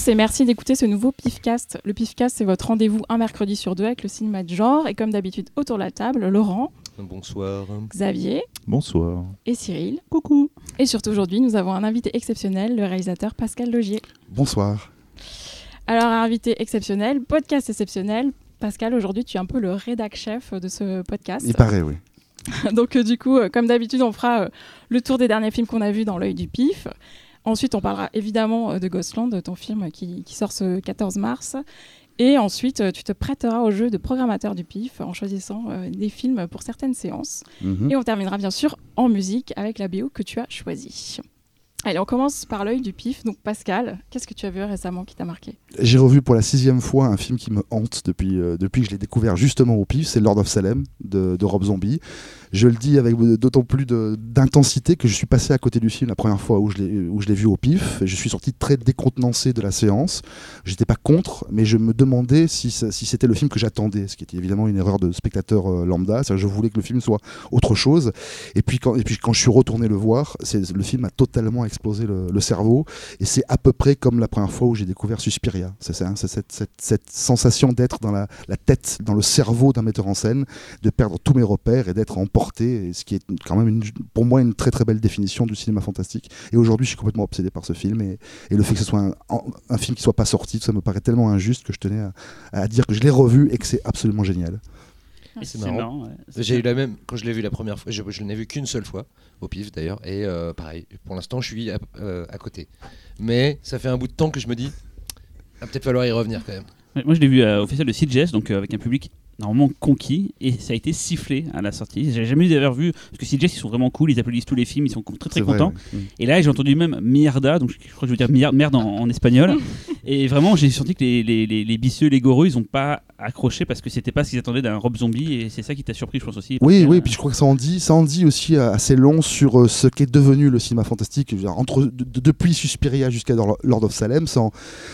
Tous et merci d'écouter ce nouveau PIFcast. Le PIFcast, c'est votre rendez-vous un mercredi sur deux avec le cinéma de genre. Et comme d'habitude, autour de la table, Laurent. Bonsoir. Xavier. Bonsoir. Et Cyril. Coucou. Et surtout aujourd'hui, nous avons un invité exceptionnel, le réalisateur Pascal Logier. Bonsoir. Alors, invité exceptionnel, podcast exceptionnel. Pascal, aujourd'hui, tu es un peu le rédac chef de ce podcast. Il paraît, oui. Donc, euh, du coup, euh, comme d'habitude, on fera euh, le tour des derniers films qu'on a vus dans l'œil du pif. Ensuite, on parlera évidemment de Ghostland, ton film qui, qui, sort ce 14 mars. Et ensuite, tu te prêteras au jeu de programmateur du PIF en choisissant des films pour certaines séances. Mhm. Et on terminera bien sûr en musique avec la BO que tu as choisie. Allez, on commence par l'œil du pif. Donc Pascal, qu'est-ce que tu as vu récemment qui t'a marqué? J'ai revu pour la sixième fois un film qui me hante depuis, euh, depuis que je l'ai découvert justement au pif, c'est Lord of Salem de, de Rob Zombie. Je le dis avec d'autant plus d'intensité que je suis passé à côté du film la première fois où je l'ai vu au pif. Je suis sorti très décontenancé de la séance. J'étais pas contre, mais je me demandais si, si c'était le film que j'attendais, ce qui était évidemment une erreur de spectateur euh, lambda. Je voulais que le film soit autre chose. Et puis quand, et puis, quand je suis retourné le voir, le film a totalement explosé le, cerveau. Et c'est à peu près comme la première fois où j'ai découvert Suspiria. C'est cette, cette, cette, sensation d'être dans la, la, tête, dans le cerveau d'un metteur en scène, de perdre tous mes repères et d'être emporté. Et ce qui est quand même une, pour moi une très très belle définition du cinéma fantastique. Et aujourd'hui, je suis complètement obsédé par ce film. Et, et le fait que ce soit un, un, film qui soit pas sorti, ça me paraît tellement injuste que je tenais à, à dire que je l'ai revu et que c'est absolument génial. C'est marrant. marrant ouais. J'ai eu la même quand je l'ai vu la première fois. Je, je n'ai vu qu'une seule fois au pif d'ailleurs. Et euh, pareil, pour l'instant, je suis à, euh, à, côté. Mais ça fait un bout de temps que je me dis, va peut-être falloir y revenir quand même. Ouais, moi, je l'ai vu euh, au festival de CJS, donc avec un public normalement conquis et ça a été sifflé à la sortie. J'ai jamais eu d'avoir vu parce que CJS ils sont vraiment cool, ils applaudissent tous les films, ils sont très très contents. Vrai, ouais. Et là j'ai entendu même mierda, donc je crois que je veux dire merde, merde en, en espagnol. et vraiment j'ai senti que les, les, les, les bisseux, les goreux, ils ont pas accroché parce que c'était pas ce qu'ils attendaient d'un Rob Zombie et c'est ça qui t'a surpris je pense aussi. Oui oui, puis je crois que ça en dit, ça en dit aussi assez long sur ce qu'est devenu le cinéma fantastique. Dire, entre de, de, depuis Suspiria jusqu'à Lord of Salem, ça, en,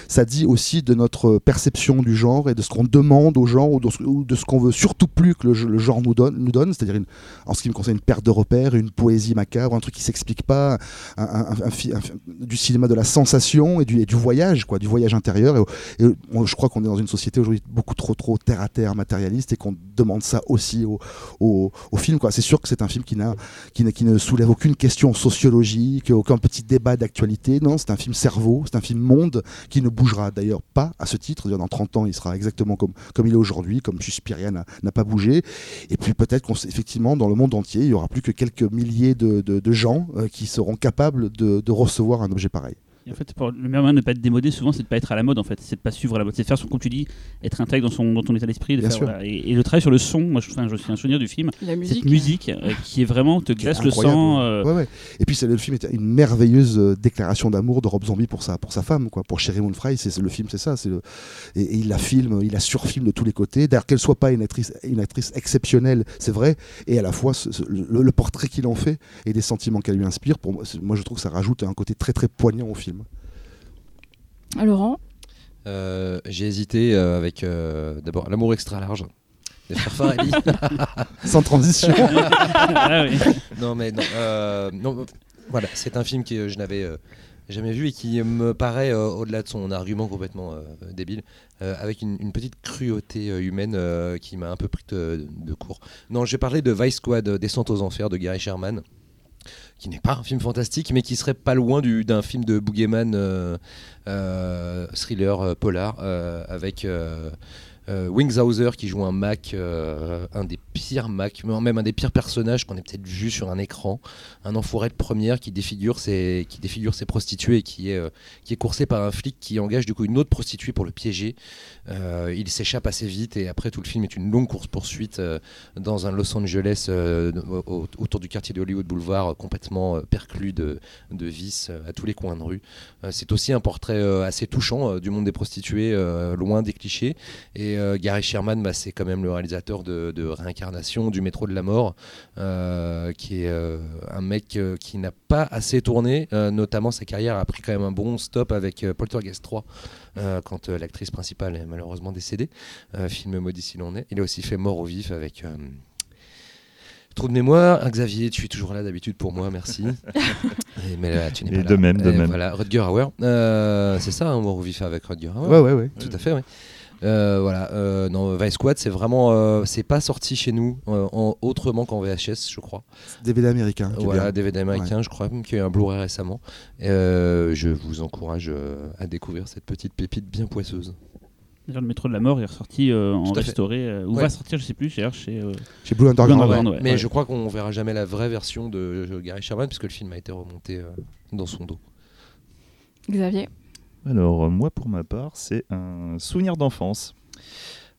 ça dit aussi de notre perception du genre et de ce qu'on demande au genre ou de, de ce qu'on veut surtout plus que le, le genre nous donne, nous donne c'est-à-dire en ce qui me concerne une perte de repères, une poésie macabre, un truc qui s'explique pas, un, un, un, du cinéma de la sensation et du, et du, voyage, quoi, du voyage intérieur. Et, je crois qu'on est dans une société aujourd'hui beaucoup trop trop terre à terre, matérialiste, et qu'on demande ça aussi au, au, au film. C'est sûr que c'est un film qui, n'a, qui, ne soulève aucune question sociologique, aucun petit débat d'actualité. Non, c'est un film cerveau, c'est un film monde qui ne bougera d'ailleurs pas à ce titre. Dans 30 ans, il sera exactement comme, il est aujourd'hui, comme Suspiria n'a pas bougé. Et puis peut-être qu'effectivement, dans le monde entier, il y aura plus que quelques milliers de, gens euh, qui seront capables de, recevoir un objet pareil. Et en fait, pour le meilleur moyen de ne pas être démodé, souvent, c'est de ne pas être à la mode, en fait. C'est de ne pas suivre la mode. C'est de faire, son, comme tu dis, être intègre dans, son, dans ton état d'esprit. Faire. Voilà. Et, et, le travail sur le son, moi, je, enfin, je suis un souvenir du film. La musique. Cette musique euh, qui est vraiment, te glace le sang. Euh... Ouais, ouais. Et puis, le film est une merveilleuse euh, déclaration d'amour de Rob Zombie pour sa, pour sa femme, quoi. Pour Sherry Moon Fry, c'est, le film, c'est ça. C'est le... et, et, il la filme, il la surfilme de tous les côtés. D'ailleurs, qu'elle soit pas une actrice, une actrice exceptionnelle, c'est vrai. Et à la fois, ce, ce, le, le, portrait qu'il en fait et des sentiments qu'elle lui inspire, pour moi, moi, je trouve que ça rajoute un côté très, très poignant au film. Laurent euh, J'ai hésité euh, avec euh, d'abord L'amour extra large. Sans transition. ah, oui. Non, mais non, non voilà, c'est un film que je n'avais jamais vu et qui me paraît, au-delà de son argument complètement débile, avec une, une, petite cruauté humaine qui m'a un peu pris de, de, court. Non, je vais parler de Vice Squad, Descente aux Enfers de Gary Sherman qui n'est pas un film fantastique, mais qui serait pas loin d'un film de Boogeyman euh, euh, thriller euh, polar avec euh, Wings Hauser qui joue un Mac, euh, un des pires Mac, même un des pires personnages qu'on ait peut-être vu sur un écran, un enfoiré de première qui défigure ses, qui défigure ses prostituées et qui est, euh, qui est coursé par un flic qui engage du coup une autre prostituée pour le piéger. Euh, il s'échappe assez vite et après tout le film est une longue course poursuite euh, dans un Los Angeles autour du quartier de Hollywood Boulevard complètement perclus de, de vices à tous les coins de rue. C'est aussi un portrait assez touchant du monde des prostituées, loin des clichés et euh, Gary Sherman, bah, c'est quand même le réalisateur de, de, Réincarnation, du Métro de la Mort, euh, qui est euh, un mec qui n'a pas assez tourné, notamment sa carrière a pris quand même un bon stop avec Poltergeist 3, quand l'actrice principale est malheureusement décédée. film maudit si l'on est. Il a aussi fait Mort au vif avec Trop de mémoire. Ah, Xavier, tu es toujours là d'habitude pour moi, merci. Et- mais là, tu n'es Et pas de là. même, de Et même. Voilà, Rutger Hauer. Euh, c'est ça, hein, War of If avec Rutger Hauer. Ouais, ouais, ouais. Tout à fait, oui. Euh, voilà, euh, non, Vice Squad, c'est vraiment, euh, c'est pas sorti chez nous euh, en- autrement qu'en VHS, je crois. DVD américain. Voilà, bien. DVD américain, je crois même qu'il y a eu un Blu-ray récemment. Euh, je vous encourage euh, à découvrir cette petite pépite bien poisseuse. Le métro de la mort est ressorti euh, en restauré. euh, ou Ouais. va sortir, je sais plus, d'ailleurs, chez. euh, Chez Blue Underground. Blue ouais. Underground, ouais. Mais Ouais. je crois qu'on verra jamais la vraie version de Gary Sherman puisque le film a été remonté euh, dans son dos. Xavier? Alors, euh, moi, pour ma part, c'est un souvenir d'enfance.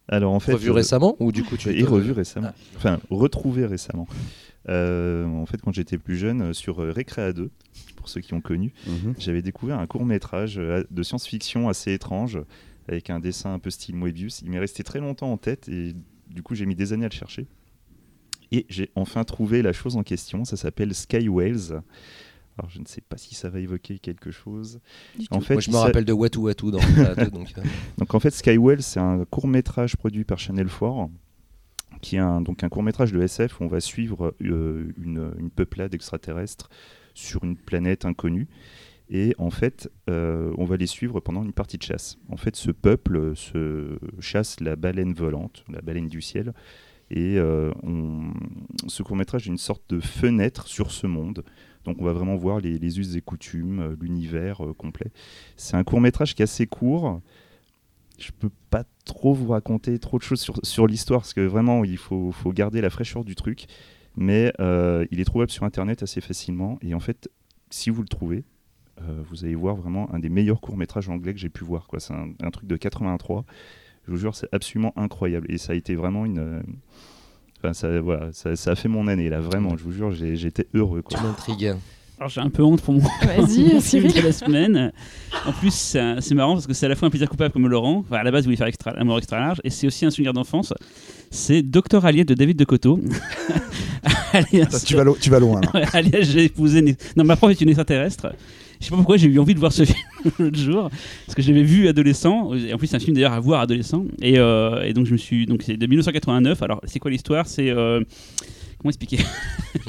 Alors, en fait. Revu euh, récemment ou du coup tu Et revu récemment. Ah. Enfin, retrouvé récemment. Euh, en fait, quand j'étais plus jeune, euh, sur euh, Récréa 2, pour ceux qui ont connu, Mhm. j'avais découvert un court métrage de science-fiction assez étrange, avec un dessin un peu style Moebius. Il m'est resté très longtemps en tête et du coup, j'ai mis des années à le chercher. Et j'ai enfin trouvé la chose en question. Ça s'appelle Sky Whales. Alors, je ne sais pas si ça va évoquer quelque chose. En fait, Moi je me rappelle de Watu Watu dans Récréa 2, donc euh, donc en fait, Skywell, c'est un court métrage produit par Channel 4, qui est un, donc un court métrage de SF où on va suivre euh, une, une peuplade extraterrestre sur une planète inconnue. Et en fait, euh, on va les suivre pendant une partie de chasse. En fait, ce peuple se chasse la baleine volante, la baleine du ciel. Et euh, ce court métrage est une sorte de fenêtre sur ce monde. Donc on va vraiment voir les, les us et coutumes, euh, l'univers euh, complet. C'est un court métrage qui est assez court. Je peux pas trop vous raconter trop de choses sur, l'histoire parce que vraiment il faut, garder la fraîcheur du truc. Mais il est trouvable sur internet assez facilement. Et en fait, si vous le trouvez, vous allez voir vraiment un des meilleurs courts métrages anglais que j'ai pu voir. C'est un, un truc de 83. Je vous jure, c'est absolument incroyable. Et ça a été vraiment une. euh, Enfin, ça, voilà, ça, ça a fait mon année là, vraiment. Je vous jure, j'ai- j'étais heureux. Quoi. tu m'intrigues. Alors j'ai un peu honte pour mon Vas-y, Cyril. de la semaine. En plus, c'est marrant parce que c'est à la fois un plaisir coupable comme Laurent. Enfin, à la base, il voulait faire extra, un mort extra large. Et c'est aussi un souvenir d'enfance. C'est Docteur Allier de David de Coteau. alias, Tu vas, lo- tu vas loin là. Alias, j'ai épousé. une- Non, ma prof est une extraterrestre. Je sais pas pourquoi j'ai eu envie de voir ce film l'autre jour parce que je l'avais vu adolescent. En plus, c'est un film d'ailleurs à voir adolescent. Et, euh, donc je me suis donc c'est de 1989. Alors c'est quoi l'histoire? C'est euh, comment expliquer?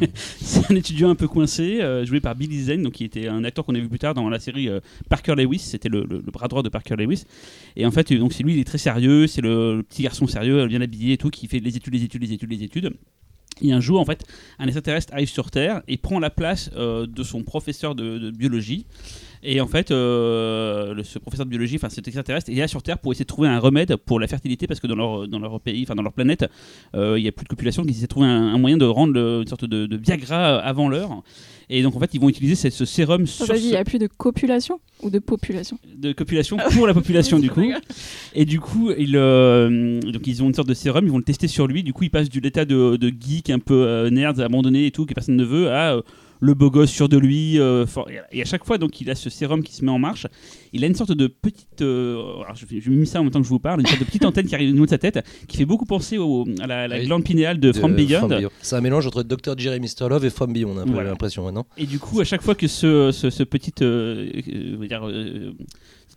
C'est un étudiant un peu coincé, euh, joué par Billy Zane, donc qui était un acteur qu'on a vu plus tard dans la série Parker Lewis. C'était le, bras droit de Parker Lewis. Et en fait, donc c'est lui, il est très sérieux. C'est le, le petit garçon sérieux, bien habillé et tout, qui fait les études, les études, les études, les études. Et un jour, en fait, un extraterrestre arrive sur Terre et prend la place euh, de son professeur de, de biologie. Et en fait, euh, le- ce professeur de biologie, enfin cet extraterrestre, est là sur Terre pour essayer de trouver un remède pour la fertilité parce que dans leur, dans leur pays, enfin dans leur planète, euh, il n'y a plus de copulation. Ils essaient de trouver un, un moyen de rendre le- une sorte de, de Viagra avant l'heure. Et donc en fait, ils vont utiliser ce, ce sérum sur Vas-y, il ce- n'y a plus de copulation ou de population de copulation pour la population du coup. Et du coup, ils, euh, donc ils ont une sorte de sérum, ils vont le tester sur lui. Du coup, il passe de l'état de, de geek un peu nerd, abandonné et tout, que personne ne veut, à le beau gosse sûr de lui. euh, fort- et à chaque fois, donc, il a ce sérum qui se met en marche. Il a une sorte de petite. euh, alors, je, vais- je mis ça en même temps que je vous parle, une sorte de petite antenne qui arrive au niveau de sa tête, qui fait beaucoup penser au- à la, la Oui. glande pinéale de, From Beyond. C'est un mélange entre Dr. Jerry Mr. Love et From Beyond, on a un peu Voilà. l'impression maintenant. Et du coup, à chaque fois que ce, ce, ce petit, euh,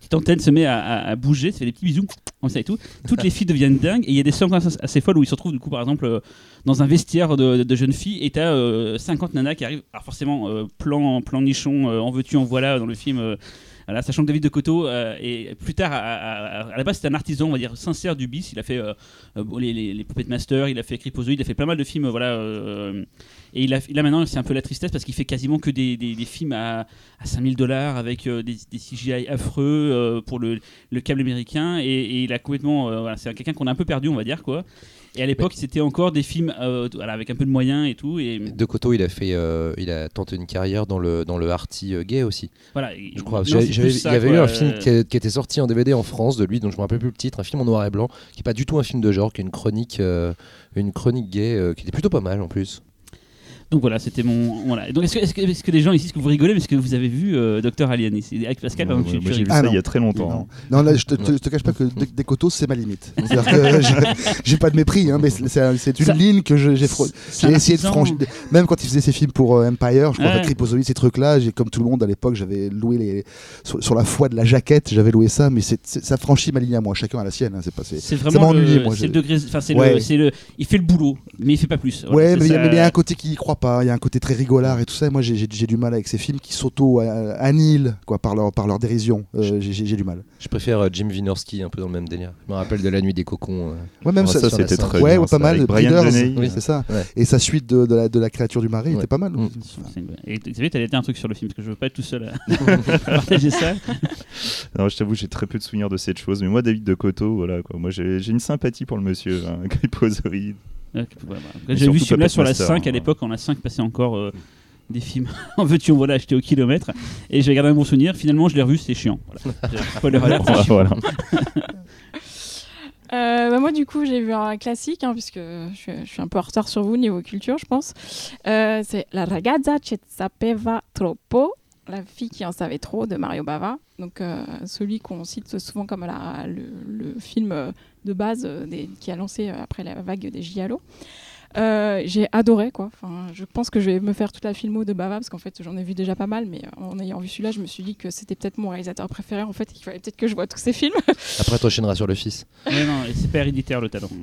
euh, on euh, petite antenne se met à, bouger, ça fait des petits bisous, ça et tout, toutes les filles deviennent dingues. Et il y a des séquences assez folles où ils se retrouvent, du coup, par exemple, euh, dans un vestiaire de, jeunes filles, et t'as euh, 50 nanas qui arrivent. Alors, forcément, euh, plan, plan nichon, euh, en veux-tu, en voilà, dans le film. euh, voilà, sachant que David de Coteau, euh, et plus tard, à, la base, c'est un artisan, on va dire, sincère du bis. Il a fait euh, euh, les, les, les Master, il a fait Cripozoïde, il a fait pas mal de films, voilà. euh, et il a, là maintenant, c'est un peu la tristesse parce qu'il fait quasiment que des, des, des films à, à 5000 dollars avec euh, des, des CGI affreux euh, pour le, le câble américain. Et, et il a complètement. euh, voilà, c'est quelqu'un qu'on a un peu perdu, on va dire, quoi. Et à l'époque, c'était encore des films euh, voilà, avec un peu de moyens et tout. Et De Coteau, il a fait, euh, il a tenté une carrière dans le dans le arty euh, gay aussi. voilà. Je crois. Non, ça, il y avait eu un film qui, qui était sorti en DVD en France de lui, dont je me rappelle plus le titre, un film en noir et blanc, qui est pas du tout un film de genre, qui est une chronique, une chronique gay, qui était plutôt pas mal en plus. Donc voilà, c'était mon. Voilà. Donc est-ce que, est-ce que, est-ce que les gens ici, est-ce que vous rigolez, mais est-ce que vous avez vu euh, Docteur Alien ici Avec Pascal, par Ouais, exemple, tu- moi, tu j'ai vu rigoles. ça Ah, il y a non. très longtemps. Non, non là, je te, te- te cache pas que des, des cotos, c'est ma limite. C'est-à-dire que j'ai- j'ai pas de mépris, hein, mais c'est c'est une Ça- ligne que je- j'ai fro- c'est j'ai un essayé de artisan. franchir. Même quand il faisait ses films pour euh, Empire, je crois Ouais. ces trucs-là, j'ai comme tout le monde à l'époque, j'avais loué les sur, sur la foi de la jaquette, j'avais loué ça, mais c'est c'est- ça franchit ma ligne à moi. Chacun a la sienne. hein, c'est pas. c'est- C'est ça vraiment m'a ennuyé, le, moi, c'est le degré. Enfin, c'est Ouais. le, c'est le. Il fait le boulot, mais il fait pas plus. Voilà, Ouais, c'est mais il y a- ça. mais il y a un côté qui y croit Il y a un côté très rigolard et tout ça. Et moi, j'ai- j'ai j'ai du mal avec ces films qui s'auto-annihilent quoi, par, leur, par leur dérision. Euh, j'ai- J'ai j'ai du mal. Je préfère euh, Jim Wynorski, un peu dans le même délire. Je me rappelle de La Nuit des Cocons. euh. Ouais, même ça, ça, c'était très ouais, bien. pas mal. Brian oui, c'est ça. Ouais. Et sa suite de, de la, de la créature du marais Ouais. était pas mal. Mm. Et t'allais dire un truc sur le film, parce que je veux pas être tout seul à, partager ça. Non, je t'avoue, j'ai très peu de souvenirs de cette chose. Mais moi, David de Coteau, voilà, quoi. Moi, j'ai j'ai une sympathie pour le monsieur, hein, Ouais, J'ai vu ce film-là sur la Master, 5 à hein. l'époque, quand la 5 passait encore euh, des films en veux-tu, en voilà, acheté au kilomètre. Et j'ai gardé un bon souvenir. Finalement, je l'ai revu, c'était chiant. Voilà. Spoiler alert, c'est chiant. voilà. Euh, bah, moi, du coup, j'ai vu un classique, hein, puisque je, suis- je suis un peu en retard sur vous niveau culture, je pense. Euh, c'est La ragazza che sapeva troppo, la fille qui en savait trop de Mario Bava. Euh, celui qu'on cite souvent comme le, film euh, de base euh, qui a lancé après la vague des Giallo. Euh, j'ai adoré quoi. Enfin, je pense que je vais me faire toute la filmo de Bava parce qu'en fait j'en ai vu déjà pas mal, mais euh, en ayant vu celui-là, je me suis dit que c'était peut-être mon réalisateur préféré en fait, et qu'il fallait peut-être que je vois tous ces films. Après, t'enchaîneras sur le fils. Ouais, non, c'est pas héréditaire le talent.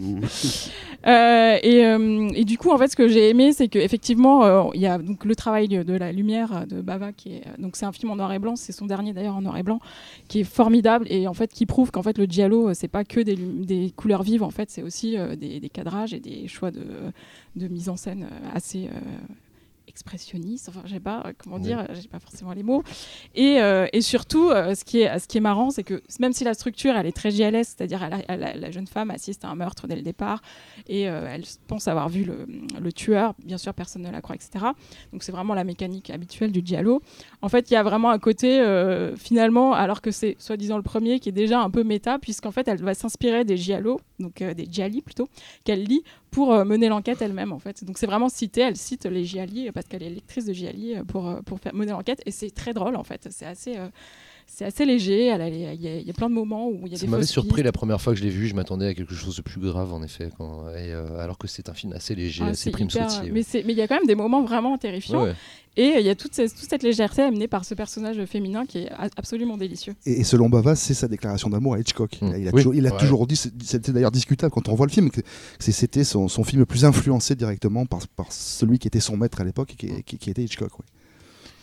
Euh, et, euh, et du coup, en fait, ce que j'ai aimé, c'est qu'effectivement, euh, il y a donc le travail de, de la lumière de Bava, qui est donc c'est un film en noir et blanc, c'est son dernier d'ailleurs en noir et blanc, qui est formidable et en fait qui prouve qu'en fait le giallo, c'est pas que des, couleurs vives, en fait, c'est aussi euh, des, des cadrages et des choix de, de mise en scène euh, assez euh, expressionnistes. Enfin, je sais pas euh, comment Ouais. dire, j'ai pas forcément les mots. Et, euh, et surtout, euh, ce, qui est, ce qui est marrant, c'est que même si la structure, elle est très JLS, c'est-à-dire la jeune femme assiste à un meurtre dès le départ et euh, elle pense avoir vu le, le tueur, bien sûr, personne ne la croit, etc. Donc c'est vraiment la mécanique habituelle du giallo. En fait, il y a vraiment un côté, finalement, alors que c'est soi-disant le premier, qui est déjà un peu méta, puisqu'en fait, elle va s'inspirer des giallo, donc des gialli plutôt, qu'elle lit pour euh, mener l'enquête elle-même, en fait. Donc c'est vraiment cité, elle cite les gialli euh, parce qu'elle est lectrice de gialli euh, pour, euh, pour faire mener l'enquête, et c'est très drôle, en fait. C'est assez... c'est assez léger, il y, a- il y a plein de moments où il y a Ça des m'avait surpris pistes. la première fois que je l'ai vu. Je m'attendais à quelque chose de plus grave, en effet. Quand... et, euh, alors que c'est un film assez léger, Ah, assez prime hyper- sautier. mais il y a quand même des moments vraiment terrifiants. Ouais. Et euh, il y a toute, cette légèreté amenée par ce personnage féminin qui est absolument délicieux. Et, et selon Bava, c'est sa déclaration d'amour à Hitchcock. Mm. Il a, Oui. toujours, il a Ouais. toujours dit, c'était d'ailleurs discutable quand on voit le film, que c'était son, son film le plus influencé directement par, par celui qui était son maître à l'époque, et qui, qui- qui était Hitchcock. ouais.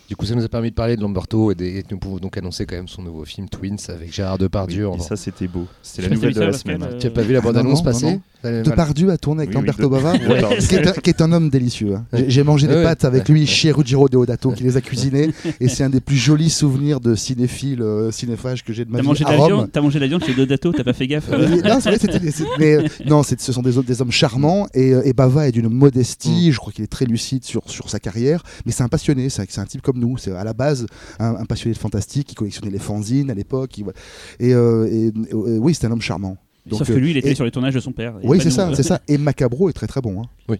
Du coup, ça nous a permis de parler de Lamberto et, des- et nous pouvons donc annoncer quand même son nouveau film Twins avec Gérard Depardieu. Oui, en- et ça, c'était beau. C'était la nouvelle de la semaine. Tu as pas vu la bande-annonce non, non, passer. Depardieu a tourné avec Oui, Lamberto Bava, Ouais, qui, est un, qui est un homme délicieux. hein. J'ai mangé des pâtes avec lui chez Ruggiero Deodato, qui les a cuisinées, et c'est un des plus jolis souvenirs de cinéphile, euh, cinéphage que j'ai de ma T'as vie mangé, de à Rome. t'as mangé de la viande chez Dodato, t'as pas fait gaffe euh, non, c'est vrai, c'était des- c'est- mais, euh, non, ce sont des, des hommes charmants et, euh, et Bava est d'une modestie. Je crois qu'il est très lucide sur, sur sa carrière, mais c'est un passionné. C'est un type comme nous. C'est à la base un, un passionné de fantastique qui collectionnait les fanzines à l'époque. Et, euh, et, euh, oui, c'est un homme charmant. Donc, Sauf que euh, lui, il était et- sur les tournages de son père. Oui, c'est ça, euh. c'est ça. Et Macabro est très très bon. hein. Oui,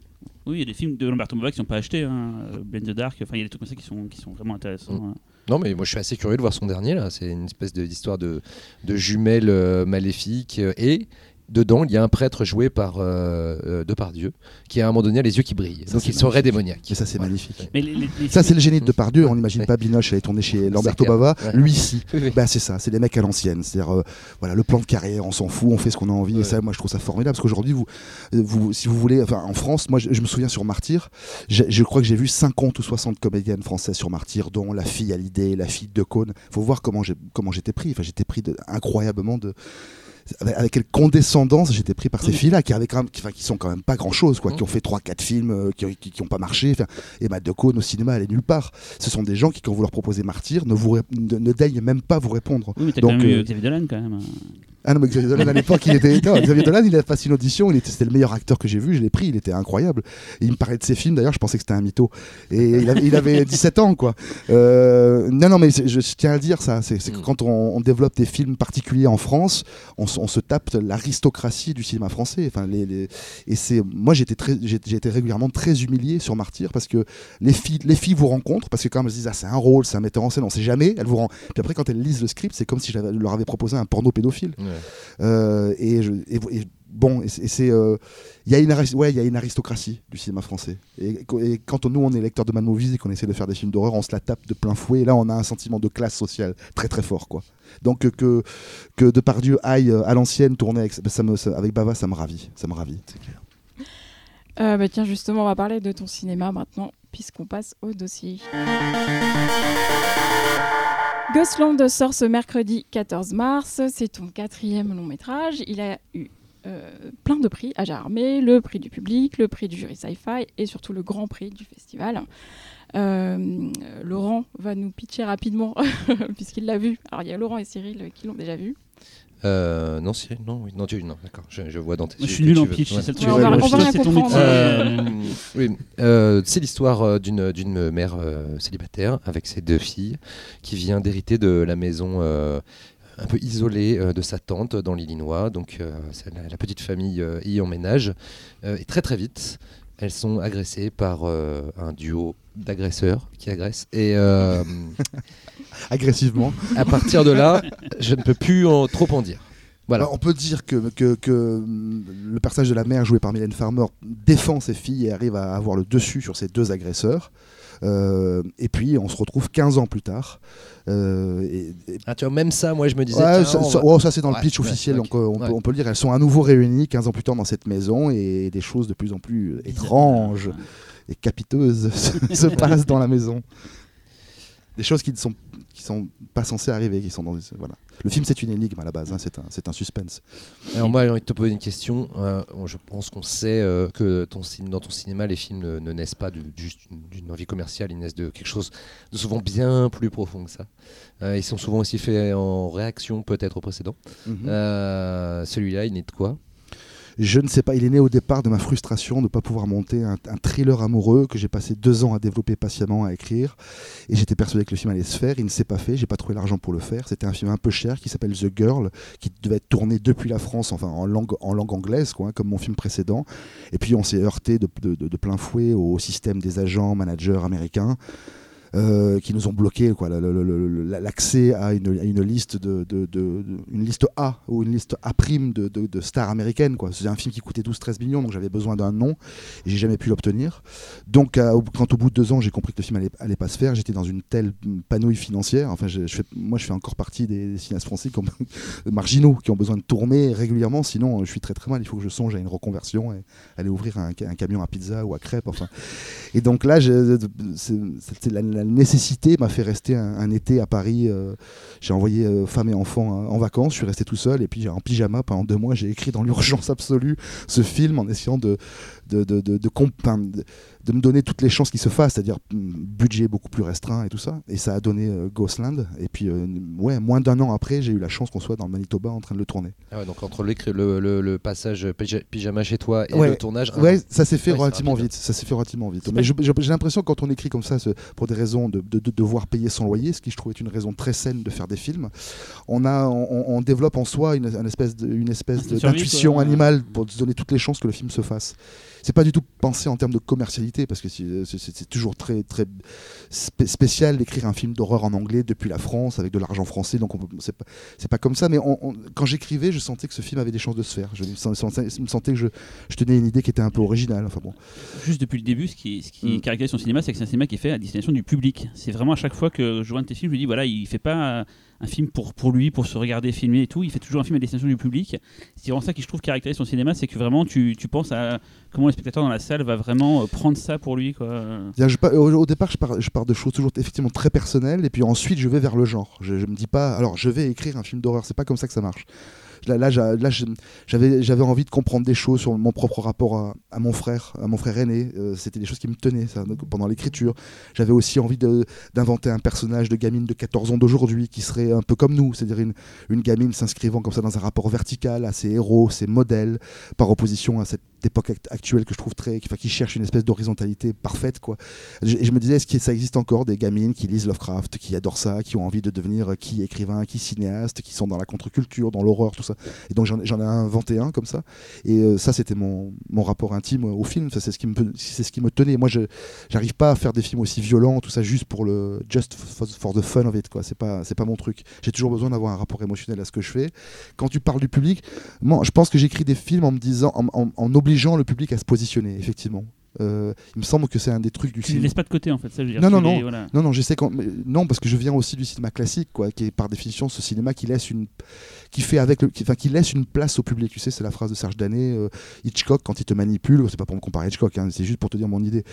il y a des films de Lamberto Bava qui sont pas achetés. Hein. euh, Blade the Dark, enfin, il y a des trucs comme ça qui sont, qui sont vraiment intéressants. Mm. hein. Non, mais moi je suis assez curieux de voir son dernier là. C'est une espèce d'histoire de, de jumelles euh, maléfiques euh, et dedans il y a un prêtre joué par euh, euh, Depardieu qui à un moment donné a les yeux qui brillent. Ça, Donc c'est il serait démoniaque. Et ça, c'est magnifique. Mais les- les- les Ça, c'est le génie de Depardieu. On n'imagine Ouais. pas Binoche aller tourner chez Lamberto. Bava. Ouais. Lui, si. Bah, c'est ça, c'est des mecs à l'ancienne. C'est-à-dire, euh, voilà, le plan de carrière, on s'en fout, on fait ce qu'on a envie. Ouais. Et ça, moi, je trouve ça formidable parce qu'aujourd'hui, vous, vous, si vous voulez, enfin, en France, moi, je, je me souviens sur Martyr, je, crois que j'ai vu 50 ou 60 comédiennes françaises sur Martyr, dont la fille à l'idée, la fille de Cône. Faut voir comment j'ai, comment j'étais pris. Enfin, j'étais pris de, incroyablement de. Avec, quelle condescendance j'étais pris par ces Oui. filles-là qui, avaient quand même, qui, sont quand même pas grand-chose, quoi, qui ont fait 3-4 films euh, qui, qui, qui ont pas marché. Et Matt de Cône au cinéma, elle est nulle part. Ce sont des gens qui, quand vous leur proposez Martyr, ne, vous ré- ne, ne daignent même pas vous répondre. Oui, mais t'as Donc, quand même eu euh, Xavier Dolan quand même. Ah non, mais Xavier Dolan à l'époque, il était. Non, Xavier Dolan, il a passé une audition, il était, c'était le meilleur acteur que j'ai vu, je l'ai pris, il était incroyable. Il me parlait de ses films, d'ailleurs, je pensais que c'était un mytho. Et il avait, il avait 17 ans, quoi. Euh, non, non, mais je, je tiens à le dire, ça. C'est, c'est que Mm. quand on, on développe des films particuliers en France, on, se tape l'aristocratie du cinéma français. Enfin, les, les- et c'est, moi, j'étais très, j'ai, j'ai été régulièrement très humilié sur Martyr parce que les filles, les filles vous rencontrent parce que quand elles se disent, ah, c'est un rôle, c'est un metteur en scène, on sait jamais, elles vous rend... Puis après, quand elles lisent le script, c'est comme si je leur avais proposé un porno pédophile. Ouais. Euh, et, je- et- et bon, et c'est- c'est, euh, il y a une, aris- ouais, il y a une aristocratie du cinéma français. Et, et quand on- nous on est lecteur de Mad Movies et qu'on essaie de faire des films d'horreur, on se la tape de plein fouet. Et là, on a un sentiment de classe sociale très très fort, quoi. Donc euh, que que Depardieu aille à l'ancienne tourner avec, ça me, ça- avec Bava, ça me ravit, ça me ravit. Euh, bah, tiens, justement, on va parler de ton cinéma maintenant, puisqu'on passe au dossier. Ghostland sort ce mercredi 14 mars. C'est ton quatrième long métrage. Il a eu euh, plein de prix à Jarmé, le prix du public, le prix du jury sci-fi et surtout le grand prix du festival. Euh, Laurent va nous pitcher rapidement puisqu'il l'a vu. Alors il y a Laurent et Cyril qui l'ont déjà vu. Euh, non, Cyril, non, oui, non, tu, non, d'accord, je, je vois dans tes je suis nul en pitch, ouais. c'est Euh, ton métier. Euh, oui, euh, c'est l'histoire euh, d'une d'une mère euh, célibataire avec ses deux filles qui vient d'hériter de la maison euh, un peu isolée euh, de sa tante dans l'Illinois. Donc euh, la, la petite famille euh, y emménage Euh, et très très vite elles sont agressées par euh, un duo d'agresseurs qui agressent et euh, Agressivement. à partir de là je ne peux plus en, trop en dire. Voilà. Alors, on peut dire que, que, que, hum, le personnage de la mère joué par Mylène Farmer défend ses filles et arrive à avoir le dessus sur ces deux agresseurs. Euh, et puis on se retrouve 15 ans plus tard. Euh, et, et- Ah, tu vois, même ça, moi je me disais. Ouais, ça, va- oh, ça, c'est dans Ouais, le pitch ouais, officiel, donc euh, on, peut, on peut le dire. Elles sont à nouveau réunies 15 ans plus tard dans cette maison et des choses de plus en plus étranges et capiteuses se, se passent dans la maison. Des choses qui ne sont, qui sont pas censées arriver, qui sont dans des- voilà. Le film c'est une énigme à la base, hein, c'est un, c'est un suspense. Alors moi, j'ai envie de te poser une question. Euh, je pense qu'on sait euh, que ton, dans ton cinéma, les films ne, ne naissent pas de- juste d'une envie commerciale, ils naissent de quelque chose de souvent bien plus profond que ça. Euh, ils sont souvent aussi faits en réaction peut-être au précédent. Mhm. Celui-là, il naît de quoi? Je ne sais pas, il est né au départ de ma frustration de ne pas pouvoir monter un, thriller amoureux que j'ai passé deux ans à développer patiemment, à écrire. Et j'étais persuadé que le film allait se faire. Il ne s'est pas fait, j'ai pas trouvé l'argent pour le faire. C'était un film un peu cher qui s'appelle The Girl, qui devait être tourné depuis la France, enfin en langue, en langue anglaise, quoi, hein, comme mon film précédent. Et puis on s'est heurté de plein fouet au système des agents, managers américains. Euh, qui nous ont bloqué l'accès à une, liste de, une liste A ou une liste A prime de, stars américaines quoi. C'est un film qui coûtait 12-13 millions donc j'avais besoin d'un nom et j'ai jamais pu l'obtenir. Donc euh, quand au bout de deux ans j'ai compris que le film allait, allait pas se faire, j'étais dans une telle panouille financière. Enfin moi je fais encore partie des, cinéastes français marginaux qui ont besoin de tourner régulièrement sinon je suis très très mal. Il faut que je songe à une reconversion et aller ouvrir un, ca- un camion à pizza ou à crêpes. Et donc là, c'était la nécessité m'a fait rester un, été à Paris. euh, j'ai envoyé euh, femme et enfants hein, en vacances. Je suis resté tout seul et puis en pyjama pendant deux mois. J'ai écrit dans l'urgence absolue ce film en essayant de de, de, de, de comp- enfin, de- de me donner toutes les chances qu'il se fasse, c'est-à-dire mm, budget beaucoup plus restreint et tout ça. Et ça a donné euh, Ghostland. Et puis, euh, ouais, moins d'un an après, j'ai eu la chance qu'on soit dans le Manitoba en train de le tourner. Ah ouais, Donc entre le, le- le passage pyja- pyjama chez toi et Ouais. le tournage. un Ouais, ça s'est fait Ouais, relativement vite. Ça s'est fait relativement vite. Mais j'ai l'impression que quand on écrit comme ça, pour des raisons de, de- de devoir payer son loyer, ce qui je trouve est une raison très saine de faire des films, on a, on, on développe en soi une, une espèce d'intuition animale pour se donner toutes les chances que le film se fasse. C'est pas du tout pensé en termes de commercialité parce que c'est toujours très très spé- spécial d'écrire un film d'horreur en anglais depuis la France avec de l'argent français. Donc c'est pas, comme ça. Mais on- on- quand j'écrivais, je sentais que ce film avait des chances de se faire. Je me sentais, je me sentais que je, je tenais une idée qui était un peu originale. Enfin bon. Juste depuis le début, ce qui, ce qui Mm. caractérise son cinéma, c'est que c'est un cinéma qui est fait à destination du public. C'est vraiment à chaque fois que je vois un de tes films, je me dis voilà, il fait pas un film pour, pour lui, pour se regarder filmer et tout. Il fait toujours un film à destination du public. C'est vraiment ça qui je trouve caractérise son cinéma, c'est que vraiment tu, tu penses à comment le spectateur dans la salle va vraiment euh, prendre ça pour lui. Quoi. Je au, départ, je pars, je de choses toujours effectivement très personnelles, et puis ensuite, je vais vers le genre. Je, je me dis pas, alors je vais écrire un film d'horreur, c'est pas comme ça que ça marche. Là, j'avais, j'avais envie de comprendre des choses sur mon propre rapport à, mon frère, à mon frère aîné. Euh, c'était des choses qui me tenaient ça, pendant l'écriture. J'avais aussi envie d'inventer un personnage de gamine de 14 ans d'aujourd'hui qui serait un peu comme nous, c'est-à-dire une, une gamine s'inscrivant comme ça dans un rapport vertical à ses héros, ses modèles, par opposition à cette époque act- actuelle que je trouve très, qui cherche une espèce d'horizontalité parfaite, quoi. Je- Et je me disais, est-ce que ça existe encore des gamines qui lisent Lovecraft, qui adorent ça, qui ont envie de devenir euh, qui écrivain, qui cinéaste, qui sont dans la contre-culture, dans l'horreur, tout ça? Et donc j'en ai inventé un comme ça. Et euh, ça, c'était mon, mon rapport intime au film. C'est ce qui me, c'est ce qui me tenait. Moi, je j'arrive pas à faire des films aussi violents, tout ça, juste pour le just for, for the fun of it. Quoi. C'est pas, c'est pas mon truc. J'ai toujours besoin d'avoir un rapport émotionnel à ce que je fais. Quand tu parles du public, moi, je pense que j'écris des films en me disant, en- en obligeant le public à se positionner, effectivement. Euh, il me semble que c'est un des trucs du Tu les cinéma. laisses pas de côté en fait. Ça, dire, Non, tu non, non. voilà. Non, non, j'essaie quand... non, parce que je viens aussi du cinéma classique, quoi, qui est par définition ce cinéma qui laisse une, qui fait avec le, qui, qui laisse une place au public. Tu sais, c'est la phrase de Serge Danet, euh, Hitchcock quand il te manipule, c'est pas pour me comparer Hitchcock, hein, c'est juste pour te dire mon idée.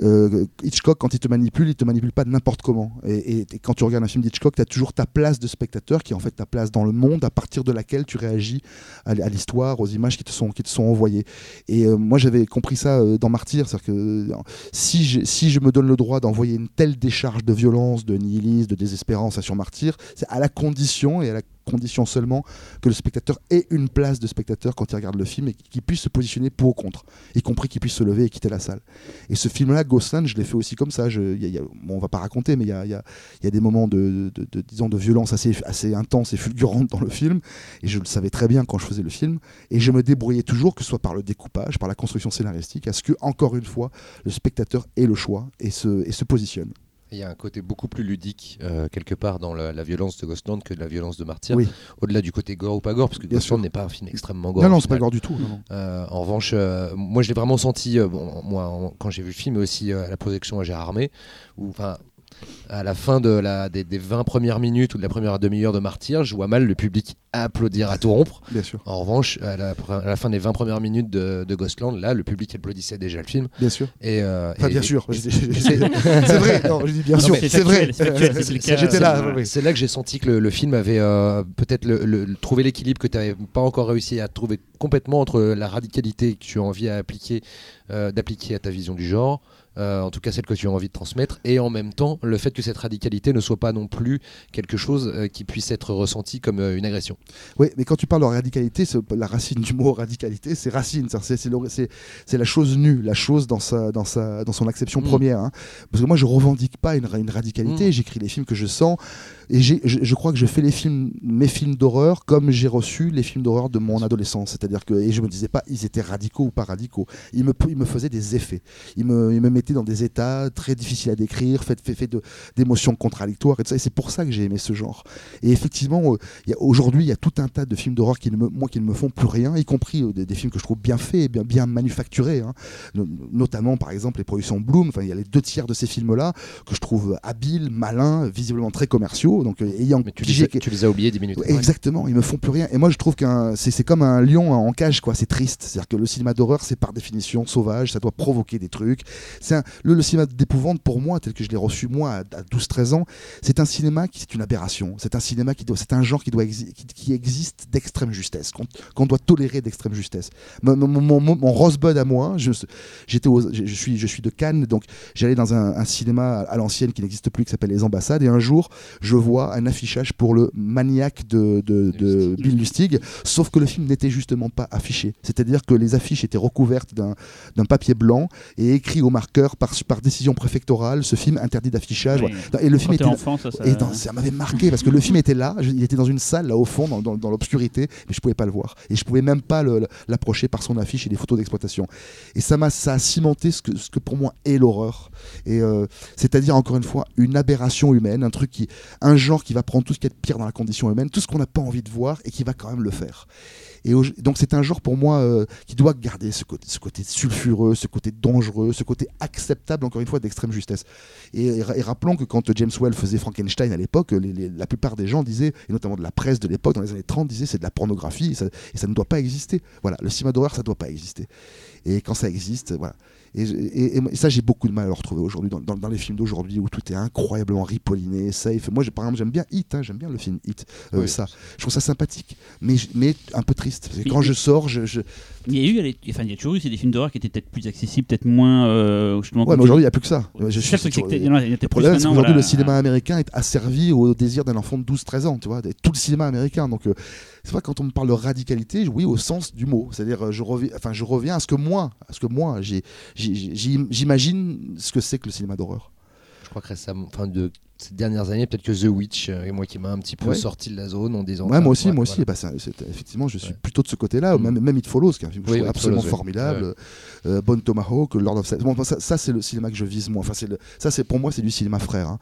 Euh, Hitchcock quand il te manipule, il te manipule pas n'importe comment. Et, quand tu regardes un film d'Hitchcock, tu as toujours ta place de spectateur, qui est en fait ta place dans le monde, à partir de laquelle tu réagis à, l'histoire, aux images qui te sont, qui te sont envoyées. Et euh, moi, j'avais compris ça dans Martyr, c'est-à-dire que si je, si je me donne le droit d'envoyer une telle décharge de violence, de nihilisme, de désespérance à sur Martyr, c'est à la condition et à la condition seulement que le spectateur ait une place de spectateur quand il regarde le film et qu'il puisse se positionner pour ou contre, y compris qu'il puisse se lever et quitter la salle. Et ce film-là, Ghostland, je l'ai fait aussi comme ça. Je, y va pas raconter, mais il y a, des moments de, disons, de violence assez, intense et fulgurante dans le film. Et je le savais très bien quand je faisais le film. Et je me débrouillais toujours, que ce soit par le découpage, par la construction scénaristique, à ce que, encore une fois, le spectateur ait le choix et se positionne. Il y a un côté beaucoup plus ludique, euh, quelque part, dans la, la violence de Ghostland que de la violence de Martyr. Oui. Au-delà du côté gore ou pas gore, parce que Bien Ghostland n'est pas un film extrêmement gore. non, non, c'est pas final. gore du tout. non, non. Euh, en revanche, euh, moi je l'ai vraiment senti, euh, bon, moi, en- quand j'ai vu le film, mais aussi euh, à la projection à Gérard Armé, où enfin. À la fin de la, des, des 20 premières minutes ou de la première demi-heure de Martyr, je vois mal le public applaudir à tout rompre. Bien sûr. En revanche, à la, à la fin des 20 premières minutes de, de Ghostland, là, le public applaudissait déjà le film. Bien sûr. Et, euh, Enfin, et- bien sûr. C'est vrai. Non, je dis bien Non, sûr. c'est vrai. c'est. J'étais là. C'est que j'ai senti que le, le film avait euh, peut-être le, le- le- trouvé l'équilibre que tu n'avais pas encore réussi à trouver complètement entre la radicalité que tu as envie à appliquer, euh, d'appliquer à ta vision du genre, euh, en tout cas celle que tu as envie de transmettre, et en même temps le fait que cette radicalité ne soit pas non plus quelque chose euh, qui puisse être ressenti comme euh, une agression. Oui, mais quand tu parles de radicalité, la racine du mot radicalité, c'est racine. C'est- la chose nue, la chose dans, sa, dans, sa, dans son acception Mm. première. hein. Parce que moi, je revendique pas une, ra- une radicalité. J'écris les films que je sens. Et je, crois que je fais mes films d'horreur comme j'ai reçu les films d'horreur de mon adolescence. C'est-à-dire que, et je me disais pas, ils étaient radicaux ou pas radicaux. Ils me, ils me faisaient des effets. Ils me, ils me mettaient dans des états très difficiles à décrire, fait, fait de- d'émotions contradictoires et. Et c'est pour ça que j'ai aimé ce genre. Et effectivement, euh, aujourd'hui, il y a tout un tas de films d'horreur qui ne me, moi, qui ne me font plus rien, y compris euh, des, films que je trouve bien faits, bien, bien manufacturés. hein. No- notamment, par exemple, les productions Bloom. Enfin, il y a les deux tiers de ces films-là que je trouve habiles, malins, visiblement très commerciaux. Donc, euh, ayant Mais tu les, as, tu les as oubliés 10 minutes. Exactement, ils me font plus rien. Et moi, je trouve qu'un c'est comme un lion en cage, quoi. C'est triste. C'est-à-dire que le cinéma d'horreur, c'est par définition sauvage, ça doit provoquer des trucs. C'est un- le, le cinéma d'épouvante, pour moi, tel que je l'ai reçu moi à, à 12-13 ans, c'est un cinéma qui c'est une aberration. C'est un cinéma qui doit, c'est un genre qui doit exi- qui, qui existe d'extrême justesse, qu'on doit tolérer d'extrême justesse. Mon, mon, mon, mon- mon Rosebud à moi, je, j'étais je suis, je suis de Cannes, donc j'allais dans un, un cinéma à l'ancienne qui n'existe plus, qui s'appelle Les Ambassades, et un jour, je vois un affichage pour le maniaque de, de, de. Bill Lustig, sauf que le film n'était justement pas affiché. C'est-à-dire que les affiches étaient recouvertes d'un papier blanc et écrit au marqueur par, par décision préfectorale, ce film interdit d'affichage. Oui. Et le film était enfant, ça, ça- et dans- ça m'avait marqué parce que le film était là, je- il était dans une salle là au fond, dans, dans- dans l'obscurité, mais je pouvais pas le voir. Et je pouvais même pas l'approcher par son affiche et des photos d'exploitation. Et ça m'a ça a cimenté ce que, ce que pour moi est l'horreur. Et euh, c'est-à-dire encore une fois une aberration humaine, un truc qui, un genre qui va prendre tout ce qu'il y a de pire dans la condition humaine, tout ce qu'on n'a pas envie de voir et qui va quand même le faire. Et donc c'est un genre pour moi euh, qui doit garder ce côté, sulfureux, ce côté dangereux, ce côté acceptable encore une fois d'extrême justesse. Et, et ra- et rappelons que quand James Well faisait Frankenstein à l'époque, la plupart des gens disaient, et notamment de la presse de l'époque dans les années 30, disaient c'est de la pornographie et ça, et ça ne doit pas exister. Voilà, le cinéma d'horreur ça ne doit pas exister. Et quand ça existe, voilà. Et, et- et ça, j'ai beaucoup de mal à le retrouver aujourd'hui dans, dans- dans les films d'aujourd'hui où tout est incroyablement ripolliné, safe. Moi, j'ai- par exemple, j'aime bien Hit, hein, j'aime bien le film Hit. Euh, Oui. Ça, je trouve ça sympathique, mais, je- mais un peu triste. Parce que Mais- quand je sors, je, je- Il y a eu, enfin, il y a toujours eu c'est des films d'horreur qui étaient peut-être plus accessibles, peut-être moins. euh, ouais, mais aujourd'hui, il n'y a plus que ça. Je suis- toujours- il y en a- il y a Le problème, c'est maintenant, qu'aujourd'hui, voilà. le cinéma américain est asservi au désir d'un enfant de 12-13 ans, tu vois, tout le cinéma américain. Donc, euh, c'est vrai, quand on me parle de radicalité, oui, au sens du mot. C'est-à-dire, euh, je reviens, enfin, je reviens à ce que moi, à ce que moi, j'ai- j'imagine ce que c'est que le cinéma d'horreur. Ces dernières années, peut-être que The Witch, euh, moi qui m'a un petit peu Ouais. sorti de la zone en disant. Ouais, moi aussi, ouais, moi aussi. voilà. Bah, effectivement, je suis Ouais. plutôt de ce côté-là. Mm. Même, même It Follows, qui est un film que Oui, je oui, trouve It absolument Follows, formidable. Euh, Bon Tomahawk, Lord of Salem. Bon, ça, ça, c'est le cinéma que je vise moi. Enfin, le- ça, c'est pour moi, c'est du cinéma frère. hein.